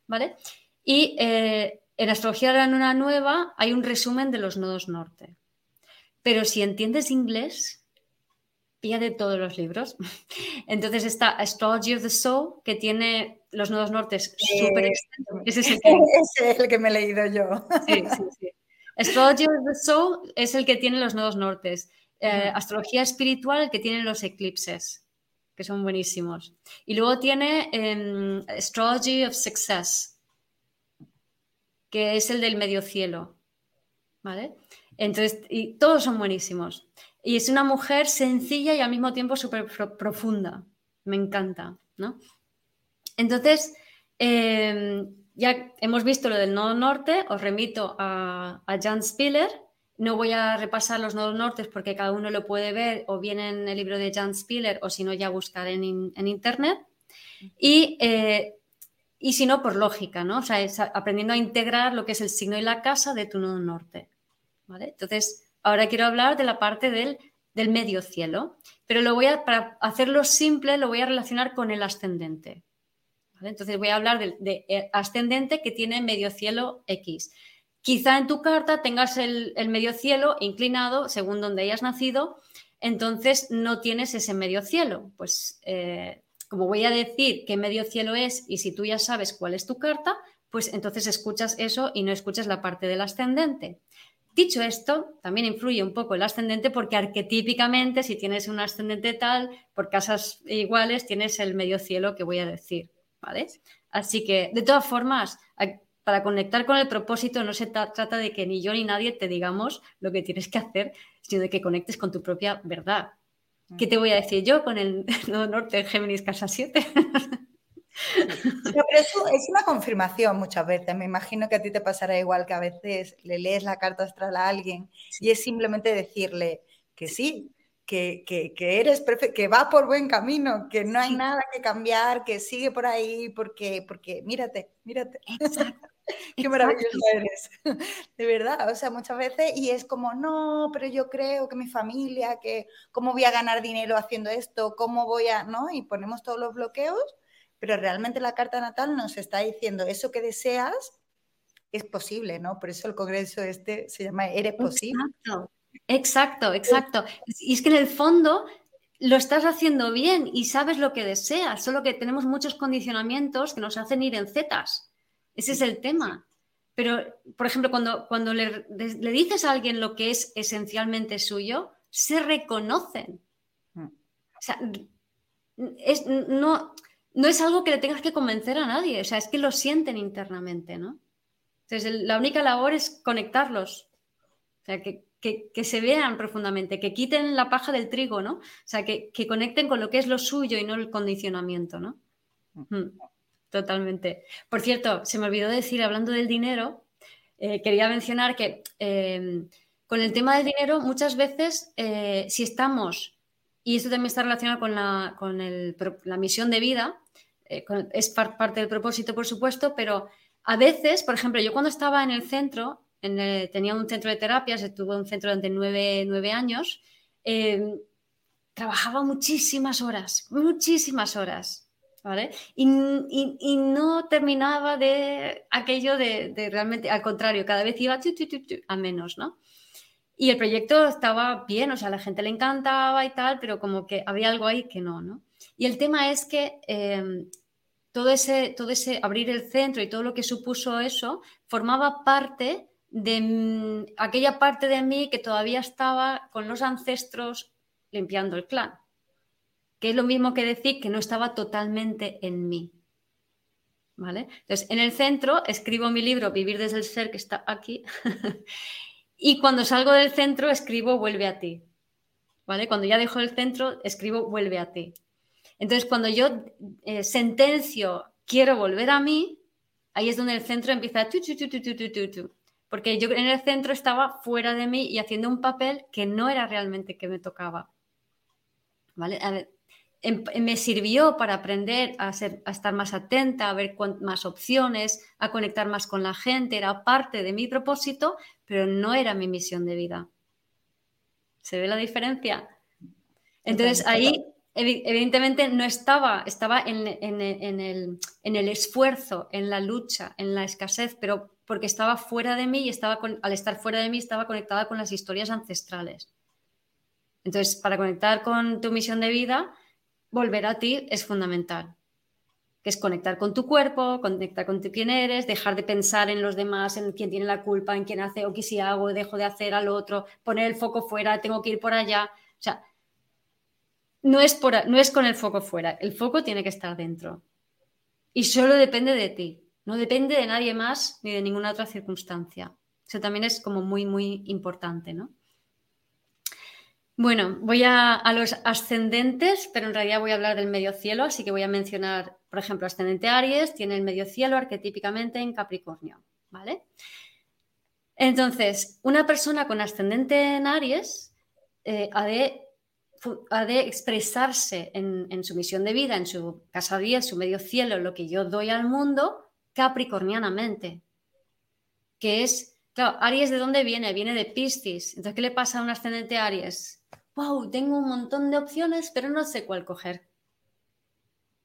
¿vale? Y eh, en Astrología de la Luna Nueva hay un resumen de los nodos norte. Pero si entiendes inglés, pilla de todos los libros. Entonces está Astrology of the Soul, que tiene los nodos nortes súper extensos.
Ese es, el que... me he leído yo.
Sí, sí, sí. Astrology of the Soul es el que tiene los nodos nortes. Eh, astrología espiritual, el que tiene los eclipses, que son buenísimos. Y luego tiene em, Astrology of Success, que es el del medio cielo. ¿Vale? Entonces, y todos son buenísimos. Y es una mujer sencilla y al mismo tiempo súper profunda. Me encanta, ¿no? Entonces, em, ya hemos visto lo del nodo norte, os remito a, Jan Spiller. No voy a repasar los nodos nortes porque cada uno lo puede ver o bien en el libro de Jan Spiller o si no ya buscar en, internet. Y, eh, y, si no, por lógica, ¿no? O sea, aprendiendo a integrar lo que es el signo y la casa de tu nodo norte. ¿vale? Entonces, Ahora quiero hablar de la parte del, medio cielo, pero lo voy a, para hacerlo simple, lo voy a relacionar con el ascendente. Entonces voy a hablar del de eh, ascendente que tiene medio cielo X. Quizá en tu carta tengas el, medio cielo inclinado según donde hayas nacido, entonces no tienes ese medio cielo. Pues eh, como voy a decir qué medio cielo es y si tú ya sabes cuál es tu carta, pues entonces escuchas eso y no escuchas la parte del ascendente. Dicho esto, también influye un poco el ascendente porque arquetípicamente, si tienes un ascendente tal, por casas iguales, tienes el medio cielo que voy a decir, ¿vale? Así que, de todas formas, para conectar con el propósito no se trata de que ni yo ni nadie te digamos lo que tienes que hacer, sino de que conectes con tu propia verdad. ¿Qué te voy a decir yo con el nodo norte de Géminis Casa 7?
pero eso es una confirmación muchas veces. Me imagino que a ti te pasará igual que a veces le lees la carta astral a alguien y es simplemente decirle que sí, que, que, eres perfecto, que va por buen camino, que no hay nada que cambiar, que sigue por ahí, porque, porque mírate, mírate. Exacto. Qué maravilloso eres, de verdad. O sea, muchas veces, y es como, no, pero yo creo que mi familia, que cómo voy a ganar dinero haciendo esto, cómo voy a, ¿no? Y ponemos todos los bloqueos, pero realmente la carta natal nos está diciendo eso que deseas es posible, ¿no? Por eso el congreso este se llama Eres posible.
Exacto. Exacto, exacto. Y es que en el fondo lo estás haciendo bien y sabes lo que deseas, solo que tenemos muchos condicionamientos que nos hacen ir en zetas. Ese es el tema. Pero, por ejemplo, cuando, cuando le, dices a alguien lo que es esencialmente suyo, se reconocen. Mm. O sea, es, no, no es algo que le tengas que convencer a nadie, o sea, es que lo sienten internamente, ¿no? Entonces, la única labor es conectarlos. O sea, que, que, se vean profundamente, que quiten la paja del trigo, ¿no? O sea, que, conecten con lo que es lo suyo y no el condicionamiento, ¿no? Mm, totalmente. Por cierto, se me olvidó decir, hablando del dinero, eh, quería mencionar que em, con el tema del dinero, muchas veces, eh, si estamos, y esto también está relacionado con la, con la misión de vida, eh, es parte del propósito, por supuesto, pero a veces, por ejemplo, yo cuando estaba en el centro, tenía un centro de terapias, estuve en un centro durante nueve, años, eh, trabajaba muchísimas horas, muchísimas horas, ¿vale? Y, no terminaba de aquello de, realmente, al contrario, cada vez iba a menos, ¿no? Y el proyecto estaba bien, o sea, la gente le encantaba y tal, pero como que había algo ahí que no, ¿no? Y el tema es que eh, todo, ese, todo ese abrir el centro y todo lo que supuso eso formaba parte de aquella parte de mí que todavía estaba con los ancestros limpiando el clan, que es lo mismo que decir que no estaba totalmente en mí. ¿Vale? Entonces, en el centro escribo mi libro Vivir desde el ser, que está aquí, y cuando salgo del centro escribo Vuelve a ti. ¿Vale? Cuando ya dejo el centro, escribo Vuelve a ti. Entonces, cuando yo eh, sentencio quiero volver a mí, ahí es donde el centro empieza a tu, tu, tu, porque yo en el centro estaba fuera de mí y haciendo un papel que no era realmente que me tocaba. ¿Vale? Em, me sirvió para aprender a, ser, a, estar más atenta, a ver más opciones, a conectar más con la gente, era parte de mi propósito, pero no era mi misión de vida. ¿Se ve la diferencia? Entonces ahí evidentemente no estaba, estaba en, en, el, en, el, esfuerzo, en la lucha, en la escasez, pero porque estaba fuera de mí y estaba al estar fuera de mí estaba conectada con las historias ancestrales. Entonces, para conectar con tu misión de vida, volver a ti es fundamental, que es conectar con tu cuerpo, conectar con quién eres, dejar de pensar en los demás, en quién tiene la culpa, en quién hace o qué si hago, dejo de hacer al otro, poner el foco fuera, tengo que ir por allá. O sea, no es, por, no es con el foco fuera, el foco tiene que estar dentro. Y solo depende de ti. No depende de nadie más ni de ninguna otra circunstancia. Eso también es como muy, muy importante, ¿no? Bueno, voy a, los ascendentes, pero en realidad voy a hablar del medio cielo, así que voy a mencionar, por ejemplo, ascendente Aries, tiene el medio cielo arquetípicamente en Capricornio, ¿vale? Entonces, una persona con ascendente en Aries eh, ha, de, ha, de, expresarse en, su misión de vida, en su casa 10, su medio cielo, lo que yo doy al mundo, capricornianamente, que es, claro, Aries de dónde viene? Viene de Piscis. Entonces, ¿qué le pasa a un ascendente Aries? Wow, tengo un montón de opciones, pero no sé cuál coger.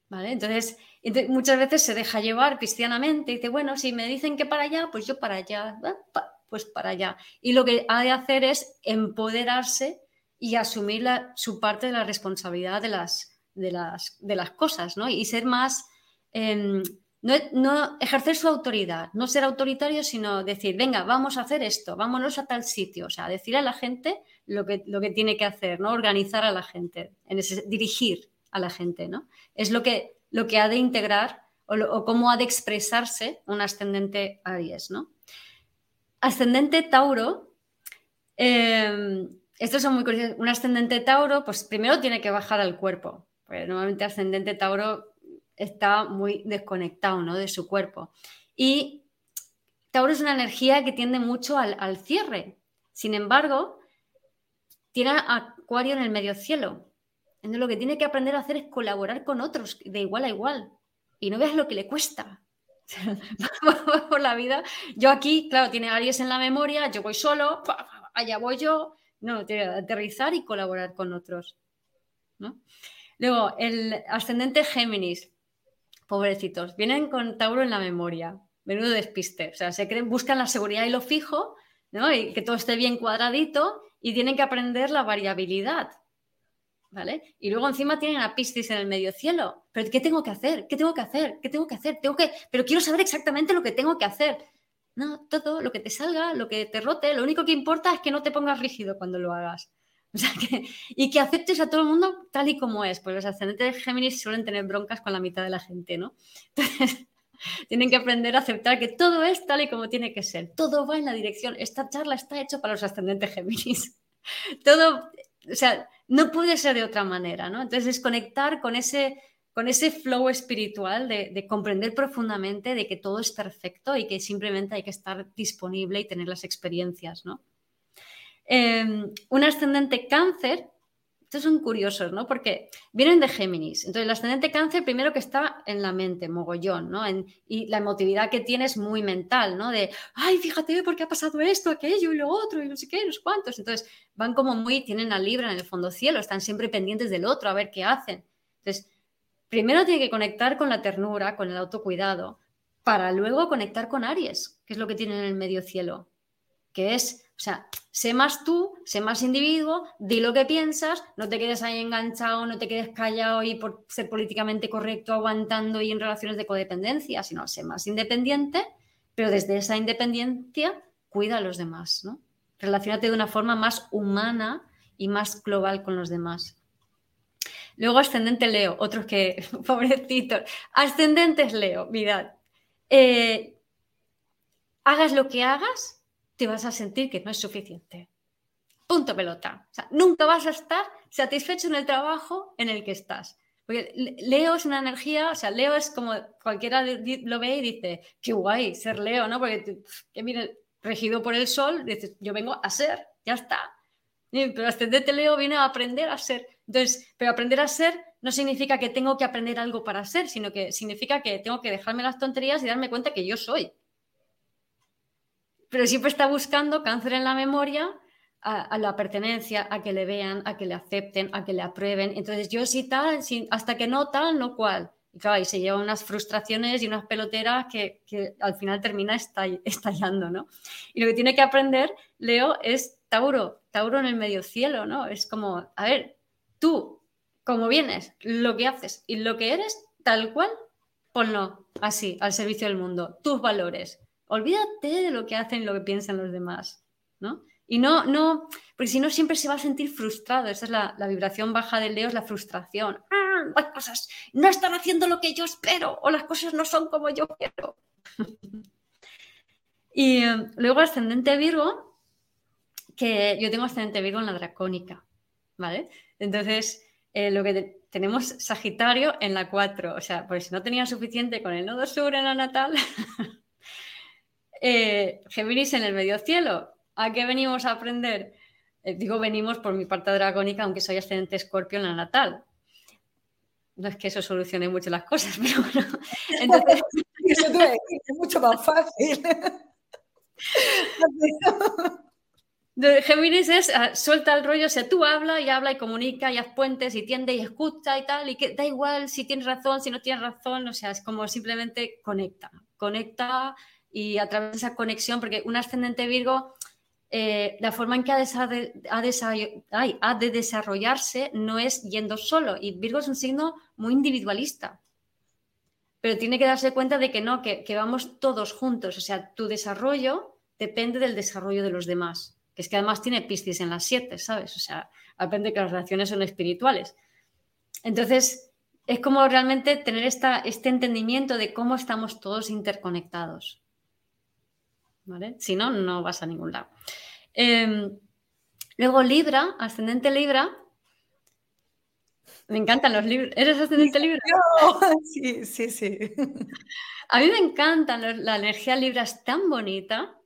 ¿Vale? Entonces, muchas veces se deja llevar cristianamente y dice, bueno, si me dicen que para allá, pues yo para allá, pues para allá. Y lo que ha de hacer es empoderarse y asumir su parte de la responsabilidad de las, cosas, ¿no? Y ser más, em, no, ejercer su autoridad, no ser autoritario, sino decir, venga, vamos a hacer esto, vámonos a tal sitio, o sea, decir a la gente lo que, tiene que hacer, ¿no? Organizar a la gente, dirigir a la gente. Es lo que, ha de integrar o, cómo ha de expresarse un ascendente Aries, ¿no? Ascendente Tauro, eh, estos son muy curiosos. Un ascendente Tauro, pues primero tiene que bajar al cuerpo, porque normalmente ascendente Tauro está muy desconectado ¿no? de su cuerpo. Y Tauro es una energía que tiende mucho al, cierre. Sin embargo, tiene Acuario en el medio cielo. Entonces lo que tiene que aprender a hacer es colaborar con otros de igual a igual. Y no veas lo que le cuesta. por la vida. Yo aquí, claro, tiene Aries en la memoria, yo voy solo, allá voy yo. No, aterrizar y colaborar con otros. Luego, el ascendente Géminis, pobrecitos, vienen con Tauro en la memoria. Menudo despiste. O sea, se creen, buscan la seguridad y lo fijo, ¿no? Y que todo esté bien cuadradito y tienen que aprender la variabilidad. ¿Vale? Y luego encima tienen a Piscis en el medio cielo. ¿Pero qué tengo que hacer? ¿Qué tengo que hacer? ¿Qué tengo que hacer? Tengo que... Pero quiero saber exactamente lo que tengo que hacer. No, todo, lo que te salga, lo que te rote, lo único que importa es que no te pongas rígido cuando lo hagas. O sea, que, y que aceptes a todo el mundo tal y como es. Pues los ascendentes de Géminis suelen tener broncas con la mitad de la gente, ¿no? Entonces, tienen que aprender a aceptar que todo es tal y como tiene que ser. Todo va en la dirección. Esta charla está hecha para los ascendentes Géminis. Todo, o sea, no puede ser de otra manera, ¿no? Entonces es conectar con ese, con ese flow espiritual de, comprender profundamente de que todo es perfecto y que simplemente hay que estar disponible y tener las experiencias, ¿no? Em, un ascendente cáncer estos son curiosos, ¿no? Porque vienen de Géminis. Entonces, el ascendente cáncer, primero que está en la mente, mogollón, ¿no? y la emotividad que tiene es muy mental, ¿no? De, ay, fíjate por qué ha pasado esto, aquello y lo otro, y no sé qué, los cuantos. Entonces, van como muy, tienen a Libra en el fondo cielo, están siempre pendientes del otro, a ver qué hacen. Entonces, primero tiene que conectar con la ternura, con el autocuidado, para luego conectar con Aries, que es lo que tiene en el medio cielo, que es o sea, sé más tú, sé más individuo, di lo que piensas, no te quedes ahí enganchado, no te quedes callado y por ser políticamente correcto aguantando y en relaciones de codependencia, sino sé más independiente, pero desde esa independencia cuida a los demás, ¿no? Relacionate de una forma más humana y más global con los demás. Luego ascendente Leo, otros que, pobrecitos, ascendentes Leo, mirad, eh, hagas lo que hagas, te vas a sentir que no es suficiente. Punto pelota. Nunca vas a estar satisfecho en el trabajo en el que estás. Porque Leo es una energía, o sea, Leo es como cualquiera lo ve y dice, qué guay ser Leo, ¿no? Porque que mire, regido por el sol, dices, yo vengo a ser, ya está. Pero ascendente Leo viene a aprender a ser. Entonces, pero aprender a ser no significa que tengo que aprender algo para ser, sino que significa que tengo que dejarme las tonterías y darme cuenta que yo soy pero siempre está buscando cáncer en la memoria a, la pertenencia, a que le vean, a que le acepten, a que le aprueben. Entonces, yo sí tal, hasta que no tal, no cual. Y claro, se lleva unas frustraciones y unas peloteras que, al final termina estallando, ¿no? Y lo que tiene que aprender Leo es Tauro, Tauro en el medio cielo, ¿no? Es como, a ver, tú, como vienes, lo que haces y lo que eres, tal cual, ponlo así, al servicio del mundo, tus valores, olvídate de lo que hacen y lo que piensan los demás, ¿no? Y no, no, porque si no siempre se va a sentir frustrado. Esa es la, vibración baja del Leo, es la frustración. ¡Ah! Las cosas no están haciendo lo que yo espero o las cosas no son como yo quiero. y eh, luego ascendente Virgo, que yo tengo ascendente Virgo en la dracónica, ¿vale? Entonces, eh, lo que tenemos Sagitario en la 4, o sea, pues si no tenía suficiente con el nodo sur en la natal, eh, Géminis en el medio cielo. ¿A qué venimos a aprender? Eh, digo venimos por mi parte dragónica, aunque soy ascendente escorpio en la natal. No es que eso solucione mucho las cosas, pero bueno. Entonces...
es mucho más fácil.
Géminis es ah, suelta el rollo, o sea, tú habla y habla y comunica y haz puentes y tiende y escucha y tal, y que da igual si tienes razón, si no tienes razón, o sea, es como simplemente conecta, conecta y a través de esa conexión, porque un ascendente Virgo, eh, la forma en que ha de, ha, de, desarrollarse no es yendo solo. Y Virgo es un signo muy individualista. Pero tiene que darse cuenta de que no, que, vamos todos juntos. O sea, tu desarrollo depende del desarrollo de los demás. Que es que además tiene Piscis en las siete, ¿sabes? O sea, aprende que las relaciones son espirituales. Entonces, es como realmente tener esta, este entendimiento de cómo estamos todos interconectados. Si no, no vas a ningún lado. Em, luego Libra, ascendente Libra, Me encantan los libros. ¿Eres ascendente Libra?
Sí, sí, sí.
A mí me encantan. La energía Libra es tan bonita.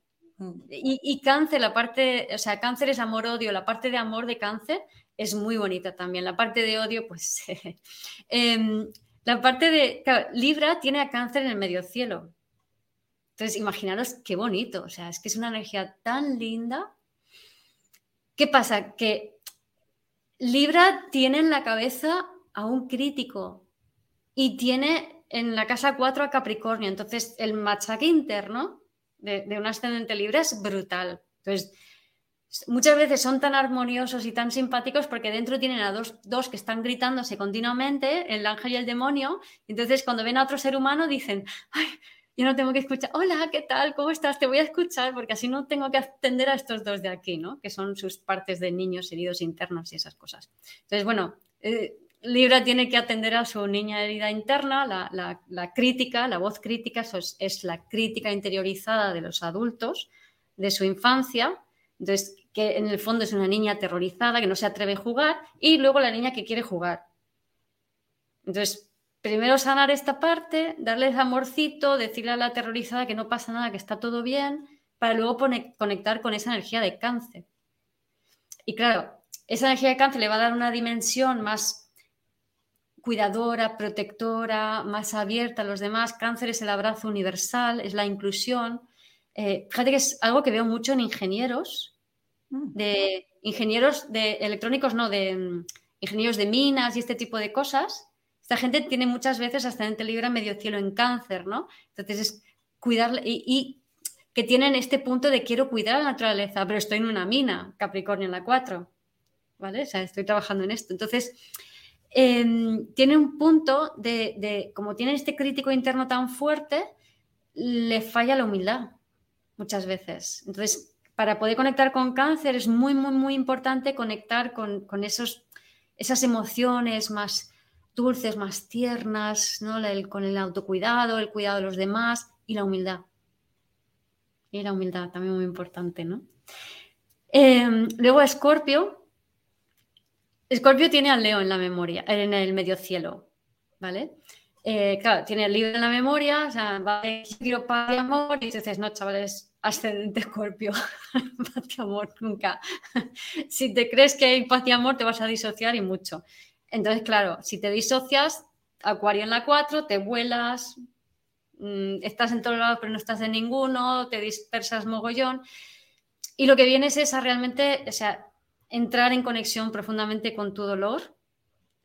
Y, cáncer, la parte, o sea, cáncer es amor-odio. La parte de amor de cáncer es muy bonita también. La parte de odio, pues... Em, la parte de... Libra tiene a cáncer en el medio cielo. Entonces, imaginaros qué bonito. O sea, es que es una energía tan linda. ¿Qué pasa? Que Libra tiene en la cabeza a un crítico y tiene en la casa 4 a Capricornio. Entonces, el machaque interno de, un ascendente Libra es brutal. Entonces, muchas veces son tan armoniosos y tan simpáticos porque dentro tienen a dos, dos, que están gritándose continuamente, el ángel y el demonio. Entonces, cuando ven a otro ser humano, dicen, ay, yo no tengo que escuchar, hola, ¿qué tal? ¿Cómo estás? Te voy a escuchar porque así no tengo que atender a estos dos de aquí, ¿no? Que son sus partes de niños heridos internos y esas cosas. Entonces, bueno, eh, Libra tiene que atender a su niña herida interna, la, crítica, la voz crítica, eso es, la crítica interiorizada de los adultos de su infancia. Entonces, que en el fondo es una niña aterrorizada que no se atreve a jugar y luego la niña que quiere jugar. Entonces, primero sanar esta parte, darles amorcito, decirle a la aterrorizada que no pasa nada, que está todo bien, para luego conectar con esa energía de cáncer. Y claro, esa energía de cáncer le va a dar una dimensión más cuidadora, protectora, más abierta a los demás. Cáncer es el abrazo universal, es la inclusión. Eh, fíjate que es algo que veo mucho en ingenieros, mm. de ingenieros de electrónicos, no, de mm, ingenieros de minas y este tipo de cosas, esta gente tiene muchas veces ascendente Libra medio cielo en cáncer, ¿no? Entonces es cuidar y, que tienen este punto de quiero cuidar a la naturaleza, pero estoy en una mina, Capricornio en la 4, ¿vale? O sea, estoy trabajando en esto. Entonces, em, tiene un punto de, como tiene este crítico interno tan fuerte, le falla la humildad muchas veces. Entonces, para poder conectar con cáncer es muy, muy, muy importante conectar con, con esos, esas emociones más dulces, más tiernas, ¿no? con el autocuidado, el cuidado de los demás y la humildad. Y la humildad también muy importante, ¿no? Em, luego Escorpio. Escorpio tiene al Leo en la memoria, en el medio cielo, ¿vale? Eh, claro, tiene el libro en la memoria, o sea, va a paz y amor, y dices, no, chavales, ascendente Escorpio, paz y amor, nunca. si te crees que hay paz y amor, te vas a disociar y mucho. Entonces, claro, si te disocias, Acuario en la 4, te vuelas, mm, estás en todos lados pero no estás en ninguno, te dispersas mogollón. Y lo que viene es a realmente, o sea, entrar en conexión profundamente con tu dolor,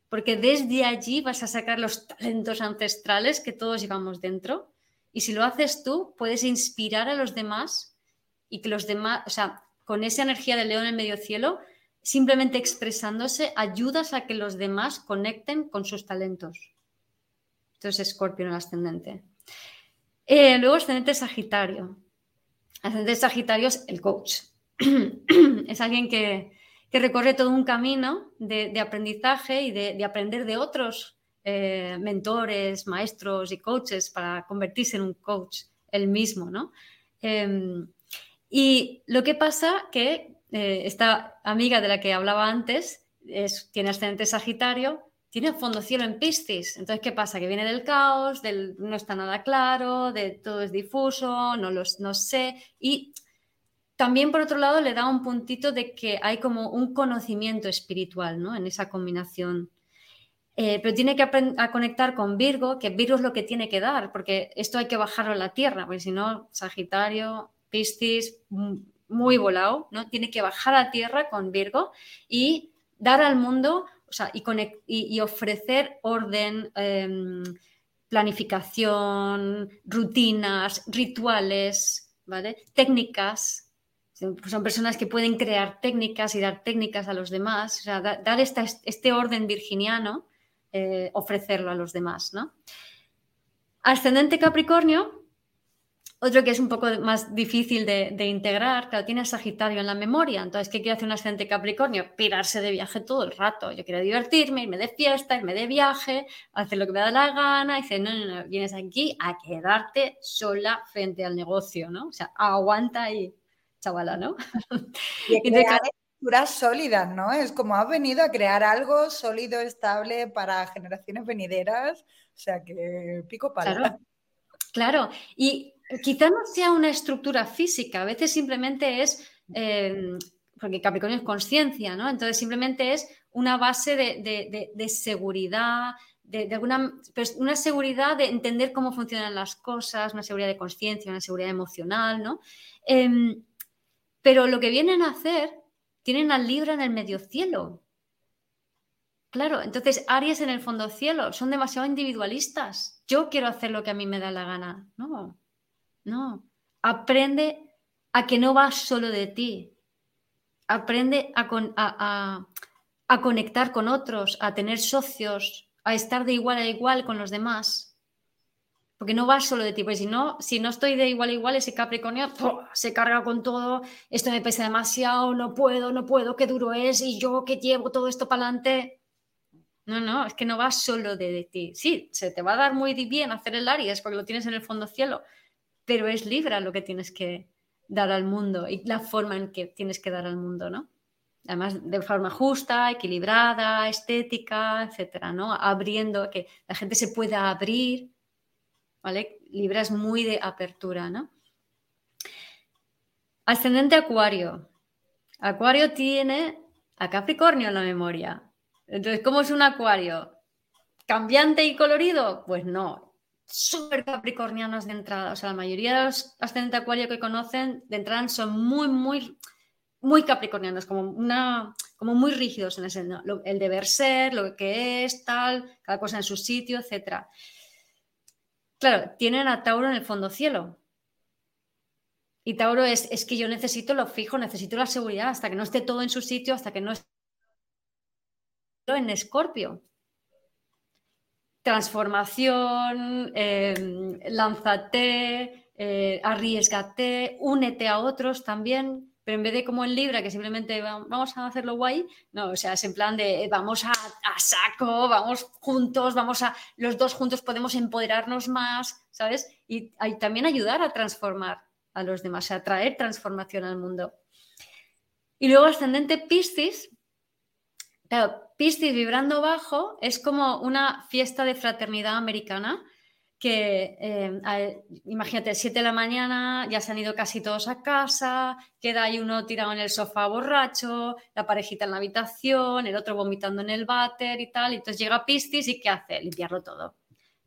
porque desde allí vas a sacar los talentos ancestrales que todos llevamos dentro. Y si lo haces tú, puedes inspirar a los demás y que los demás, o sea, con esa energía del león en medio cielo, simplemente expresándose, ayudas a que los demás conecten con sus talentos. Entonces, Escorpio en el ascendente. Eh, luego, ascendente Sagitario. Ascendente Sagitario es el coach. es alguien que, recorre todo un camino de, aprendizaje y de, aprender de otros eh, mentores, maestros y coaches para convertirse en un coach él mismo, ¿no? Em, y lo que pasa que eh, esta amiga de la que hablaba antes es, tiene ascendente Sagitario, tiene fondo cielo en Piscis. Entonces, ¿qué pasa? Que viene del caos, del no está nada claro, de todo es difuso, no, los, no sé. Y también, por otro lado, le da un puntito de que hay como un conocimiento espiritual ¿no? en esa combinación. Eh, pero tiene que a conectar con Virgo, que Virgo es lo que tiene que dar, porque esto hay que bajarlo a la tierra, porque si no, Sagitario, Piscis, muy volado, ¿no? Tiene que bajar a tierra con Virgo y dar al mundo, o sea, y, ofrecer orden, em, planificación, rutinas, rituales, ¿vale? Técnicas. Son personas que pueden crear técnicas y dar técnicas a los demás, o sea, dar este orden virginiano, eh, ofrecerlo a los demás, ¿no? Ascendente Capricornio, otro que es un poco más difícil de, integrar, claro, tiene a Sagitario en la memoria. Entonces, ¿qué quiere hacer un ascendente Capricornio? Pirarse de viaje todo el rato. Yo quiero divertirme, irme de fiesta, irme de viaje, hacer lo que me da la gana. Y dice, no, no, no, vienes aquí a quedarte sola frente al negocio, ¿no? O sea, aguanta ahí, chavala, ¿no?
Y, estructuras sólidas, ¿no? Es como has venido a crear algo sólido, estable para generaciones venideras. O sea que pico para.
Claro, claro. Y quizá no sea una estructura física, a veces simplemente es, em, porque Capricornio es conciencia, ¿no? Entonces simplemente es una base de, seguridad, de, alguna, pues una seguridad de entender cómo funcionan las cosas, una seguridad de conciencia, una seguridad emocional, ¿no? Em, pero lo que vienen a hacer, tienen al Libra en el medio cielo. Claro, entonces Aries en el fondo cielo, son demasiado individualistas. Yo quiero hacer lo que a mí me da la gana. No, no. Aprende a que no va solo de ti. Aprende a, a conectar con otros, a tener socios, a estar de igual a igual con los demás. Porque no va solo de ti, porque si no, si no estoy de igual a igual, ese Capricornio se carga con todo, esto me pesa demasiado, no puedo, no puedo, qué duro es, y yo que llevo todo esto para adelante. No, no, es que no va solo de, ti. Sí, se te va a dar muy bien hacer el Aries porque lo tienes en el fondo cielo, pero es Libra lo que tienes que dar al mundo y la forma en que tienes que dar al mundo, ¿no? Además, de forma justa, equilibrada, estética, etcétera, ¿no? Abriendo, que la gente se pueda abrir ¿vale? Libra es muy de apertura, ¿no? Ascendente Acuario. Acuario tiene a Capricornio en la memoria. Entonces, ¿cómo es un Acuario? ¿Cambiante y colorido? Pues no. Súper capricornianos de entrada. O sea, la mayoría de los ascendentes Acuario que conocen de entrada son muy, muy, muy capricornianos, como, una, como muy rígidos en ese, el deber ser, lo que es, tal, cada cosa en su sitio, etcétera. Claro, tienen a Tauro en el fondo cielo. Y Tauro es, es que yo necesito lo fijo, necesito la seguridad hasta que no esté todo en su sitio, hasta que no esté en Escorpio. Transformación, em, lánzate, eh, arriesgate, únete a otros también pero en vez de como en Libra, que simplemente vamos a hacerlo guay, no, o sea, es en plan de vamos a, saco, vamos juntos, vamos a, los dos juntos podemos empoderarnos más, ¿sabes? Y también ayudar a transformar a los demás, a traer transformación al mundo. Y luego ascendente Piscis, claro, Piscis vibrando bajo es como una fiesta de fraternidad americana que eh, imagínate, 7 de la mañana, ya se han ido casi todos a casa, queda ahí uno tirado en el sofá borracho, la parejita en la habitación, el otro vomitando en el váter y tal, y entonces llega Pistis y ¿qué hace? Limpiarlo todo.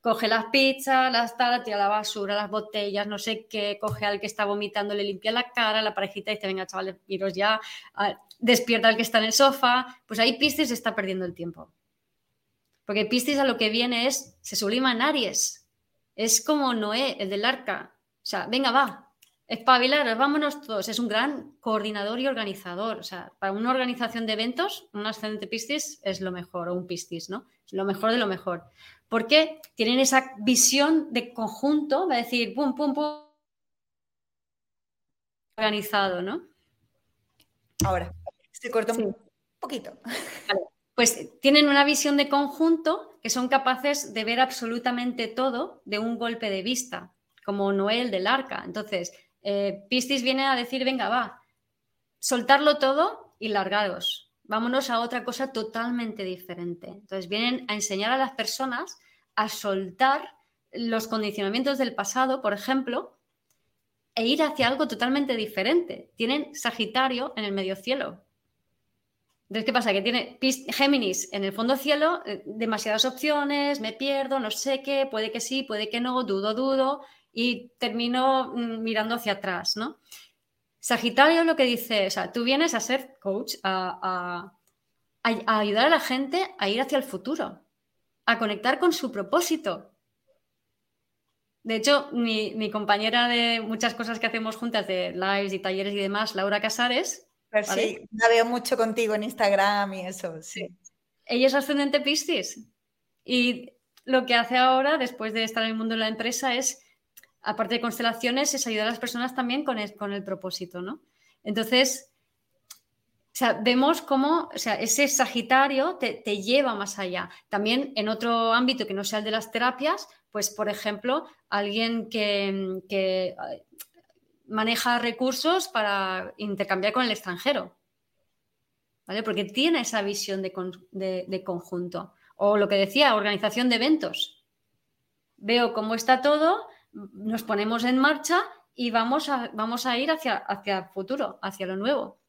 Coge las pizzas, las tal, tira la basura, las botellas, no sé qué, coge al que está vomitando, le limpia la cara, la parejita dice, venga chavales, iros ya, despierta al que está en el sofá, pues ahí Pistis está perdiendo el tiempo. Porque Pistis a lo que viene es, se sublima en Aries, es como Noé, el del arca. O sea, venga, va, espabilaros, vámonos todos. Es un gran coordinador y organizador. O sea, para una organización de eventos, un ascendente Piscis es lo mejor, o un Piscis, ¿no? Es lo mejor de lo mejor. Porque tienen esa visión de conjunto, va a decir, pum, pum, pum, organizado, ¿no?
Ahora, se cortó un poquito.
Pues tienen una visión de conjunto que son capaces de ver absolutamente todo de un golpe de vista, como Noel del arca. Entonces, eh, Piscis viene a decir, venga, va, soltarlo todo y largaros. Vámonos a otra cosa totalmente diferente. Entonces, vienen a enseñar a las personas a soltar los condicionamientos del pasado, por ejemplo, e ir hacia algo totalmente diferente. Tienen Sagitario en el medio cielo. Entonces, ¿qué pasa? Que tiene Géminis en el fondo cielo, eh, demasiadas opciones, me pierdo, no sé qué, puede que sí, puede que no, dudo, dudo, y termino mm, mirando hacia atrás, ¿no? Sagitario lo que dice, o sea, tú vienes a ser coach, a, ayudar a la gente a ir hacia el futuro, a conectar con su propósito. De hecho, mi, mi compañera de muchas cosas que hacemos juntas, de lives y talleres y demás, Laura Casares,
sí, la veo mucho contigo en Instagram y eso, sí.
Ella es ascendente Piscis y lo que hace ahora, después de estar en el mundo de la empresa, es, aparte de constelaciones, es ayudar a las personas también con el, con el propósito, ¿no? Entonces, vemos cómo sea, ese Sagitario te, lleva más allá. También en otro ámbito que no sea el de las terapias, pues, por ejemplo, alguien que, que maneja recursos para intercambiar con el extranjero. ¿vale? Porque tiene esa visión de, conjunto. O lo que decía, organización de eventos. Veo cómo está todo, nos ponemos en marcha y vamos a, vamos a ir hacia, hacia el futuro, hacia lo nuevo.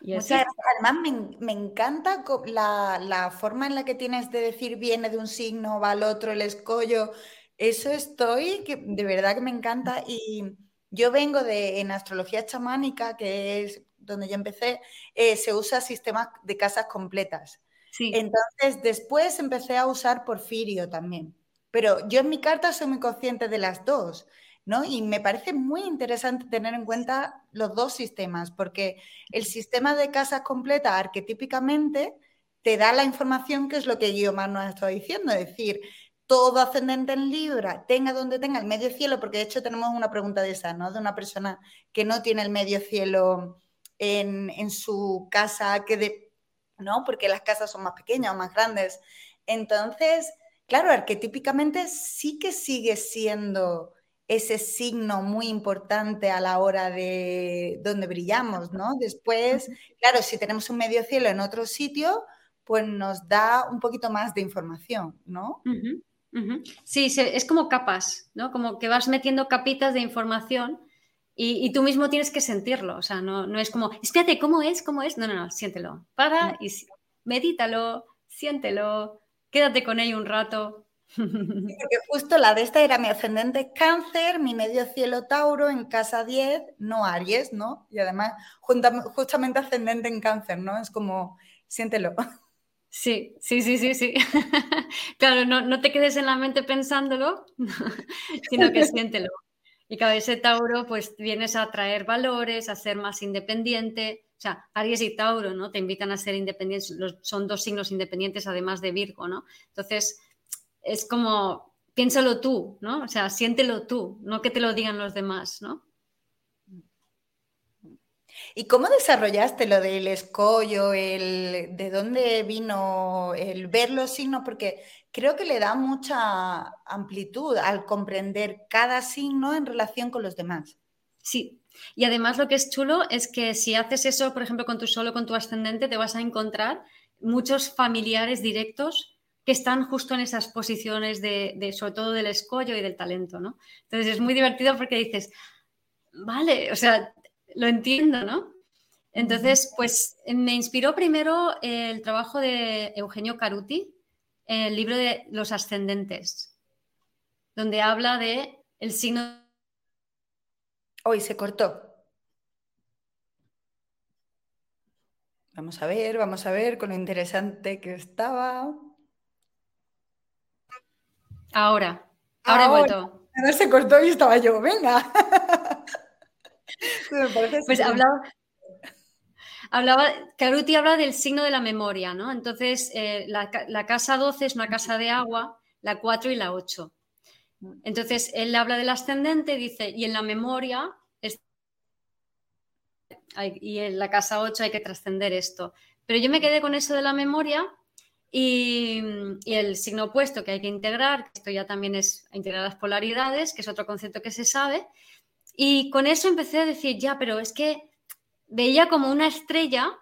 Además, me, encanta la, forma en la que tienes de decir viene de un signo, va al otro, el escollo. Eso estoy, que de verdad que me encanta. Y yo vengo de en astrología chamánica, que es donde yo empecé, eh, se usa sistemas de casas completas. Sí. Entonces, después empecé a usar Porfirio también. Pero yo en mi carta soy muy consciente de las dos. Y me parece muy interesante tener en cuenta los dos sistemas, porque el sistema de casas completa arquetípicamente te da la información que es lo que Guiomar nos ha estado diciendo, es decir, todo ascendente en Libra, tenga donde tenga el medio cielo, porque de hecho tenemos una pregunta de esa, ¿no? De una persona que no tiene el medio cielo en, en su casa, que de, ¿no? Porque las casas son más pequeñas o más grandes. Entonces, claro, arquetípicamente sí que sigue siendo ese signo muy importante a la hora de donde brillamos, ¿no? Después, claro, si tenemos un medio cielo en otro sitio, pues nos da un poquito más de información, ¿no?
Sí, es como capas, ¿no? Como que vas metiendo capitas de información y, tú mismo tienes que sentirlo, o sea, no, no, es como, espérate, ¿cómo es? ¿Cómo es? No, no, no, siéntelo. Para y medítalo, siéntelo, quédate con ello un rato,
porque justo la de esta era mi ascendente cáncer, mi medio cielo Tauro en casa 10, no Aries, ¿no? Y además justamente ascendente en cáncer, ¿no? Es como, siéntelo.
Sí, sí, sí, sí, sí. claro, no, no te quedes en la mente pensándolo, sino que siéntelo. Y cada ese Tauro, pues vienes a traer valores, a ser más independiente. O sea, Aries y Tauro, ¿no? Te invitan a ser independientes, son dos signos independientes además de Virgo, ¿no? Entonces, es como, piénsalo tú, ¿no? O sea, siéntelo tú, no que te lo digan los demás, ¿no?
¿Y cómo desarrollaste lo del escollo, el de dónde vino el ver los signos? Porque creo que le da mucha amplitud al comprender cada signo en relación con los demás.
Sí, y además lo que es chulo es que si haces eso, por ejemplo, con tu solo, con tu ascendente, te vas a encontrar muchos familiares directos que están justo en esas posiciones de, sobre todo del escollo y del talento, ¿no? Entonces es muy divertido porque dices, vale, o sea, lo entiendo, ¿no? Entonces, pues me inspiró primero el trabajo de Eugenio Caruti, el libro de Los ascendentes, donde habla de el signo.
Hoy se cortó. Vamos a ver, vamos a ver con lo interesante que estaba.
Ahora, ahora, he vuelto.
Ahora se cortó y estaba yo, venga.
pues hablaba, hablaba, Caruti habla del signo de la memoria, ¿no? Entonces, eh, la, casa 12 es una casa de agua, la 4 y la 8. Entonces, él habla del ascendente, dice, y en la memoria, y en la casa 8 hay que trascender esto. Pero yo me quedé con eso de la memoria y, el signo opuesto que hay que integrar, esto ya también es integrar las polaridades, que es otro concepto que se sabe. Y con eso empecé a decir, ya, pero es que veía como una estrella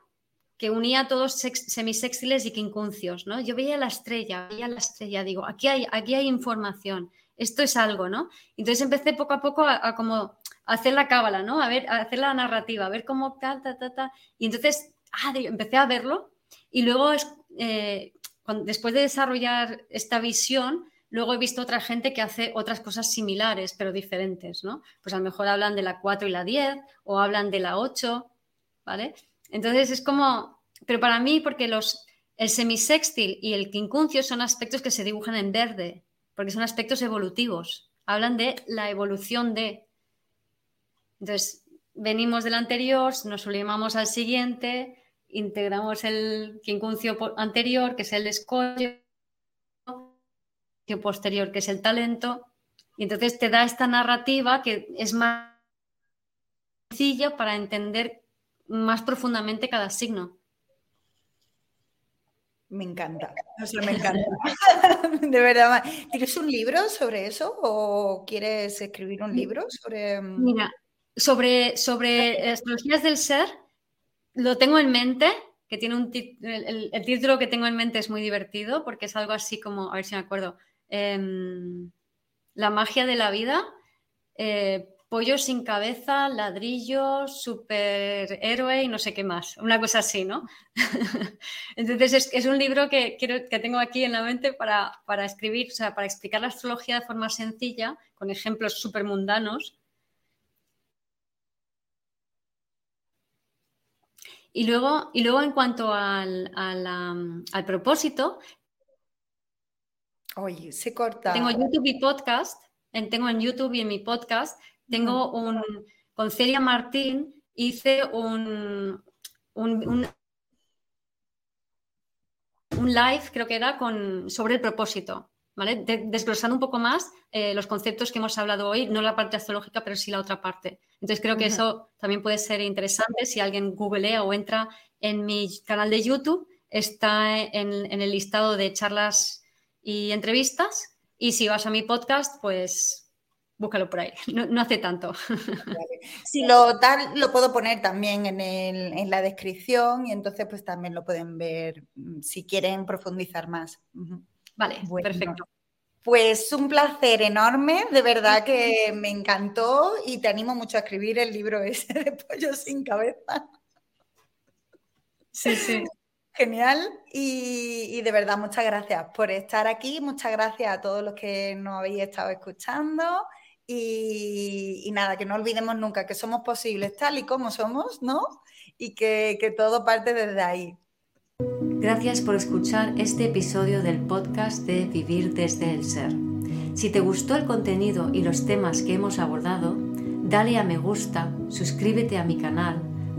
que unía todos semisextiles y quincunциos, ¿no? Yo veía la estrella, veía la estrella, digo, aquí hay, aquí hay información, esto es algo, ¿no? Entonces empecé poco a poco a, como hacer la cábala, ¿no? A ver, a hacer la narrativa, a ver cómo tal, ta, ta, ta. Y entonces, ah, empecé a verlo y luego eh, después de desarrollar esta visión, luego he visto otra gente que hace otras cosas similares, pero diferentes, ¿no? Pues a lo mejor hablan de la 4 y la 10 o hablan de la 8, ¿vale? Entonces es como, pero para mí, porque los, el semisextil y el quincuncio son aspectos que se dibujan en verde, porque son aspectos evolutivos, hablan de la evolución de. Entonces, venimos del anterior, nos sublimamos al siguiente, integramos el quincuncio anterior, que es el escollo, posterior, que es el talento, y entonces te da esta narrativa que es más sencilla para entender más profundamente cada signo.
Me encanta, me encanta. de verdad. ¿Tienes un libro sobre eso o quieres escribir un libro sobre...?
Mira, Sobre, sobre astrologías del ser, lo tengo en mente, que tiene un el, título que tengo en mente es muy divertido porque es algo así como, a ver si me acuerdo, em, La magia de la vida, eh, pollo sin cabeza, ladrillo, superhéroe y no sé qué más, una cosa así, ¿no? Entonces es, un libro que, quiero, que tengo aquí en la mente para, para escribir, o sea, para explicar la astrología de forma sencilla, con ejemplos súper mundanos Y luego, y luego en cuanto al, propósito.
Oye, se corta.
Tengo YouTube y podcast. tengo en YouTube y en mi podcast. Tengo un. Con Celia Martín hice un, un, live, creo que era, con, sobre el propósito. ¿Vale? desglosando un poco más eh, los conceptos que hemos hablado hoy, no la parte astrológica, pero sí la otra parte. Entonces creo que eso también puede ser interesante si alguien googlea o entra en mi canal de YouTube, está en, el listado de charlas y entrevistas. Y si vas a mi podcast, pues búscalo por ahí. No, hace tanto.
Si lo tal, lo puedo poner también en, la descripción y entonces pues también lo pueden ver mm, si quieren profundizar más.
Vale, perfecto.
Pues un placer enorme, de verdad que me encantó y te animo mucho a escribir el libro ese de Pollo sin cabeza.
Sí, sí.
Genial y, de verdad muchas gracias por estar aquí, muchas gracias a todos los que nos habéis estado escuchando y, nada, que no olvidemos nunca que somos posibles tal y como somos, ¿no? Y que, que todo parte desde ahí.
Gracias por escuchar este episodio del podcast de Vivir desde el Ser. Si te gustó el contenido y los temas que hemos abordado, dale a me gusta, suscríbete a mi canal,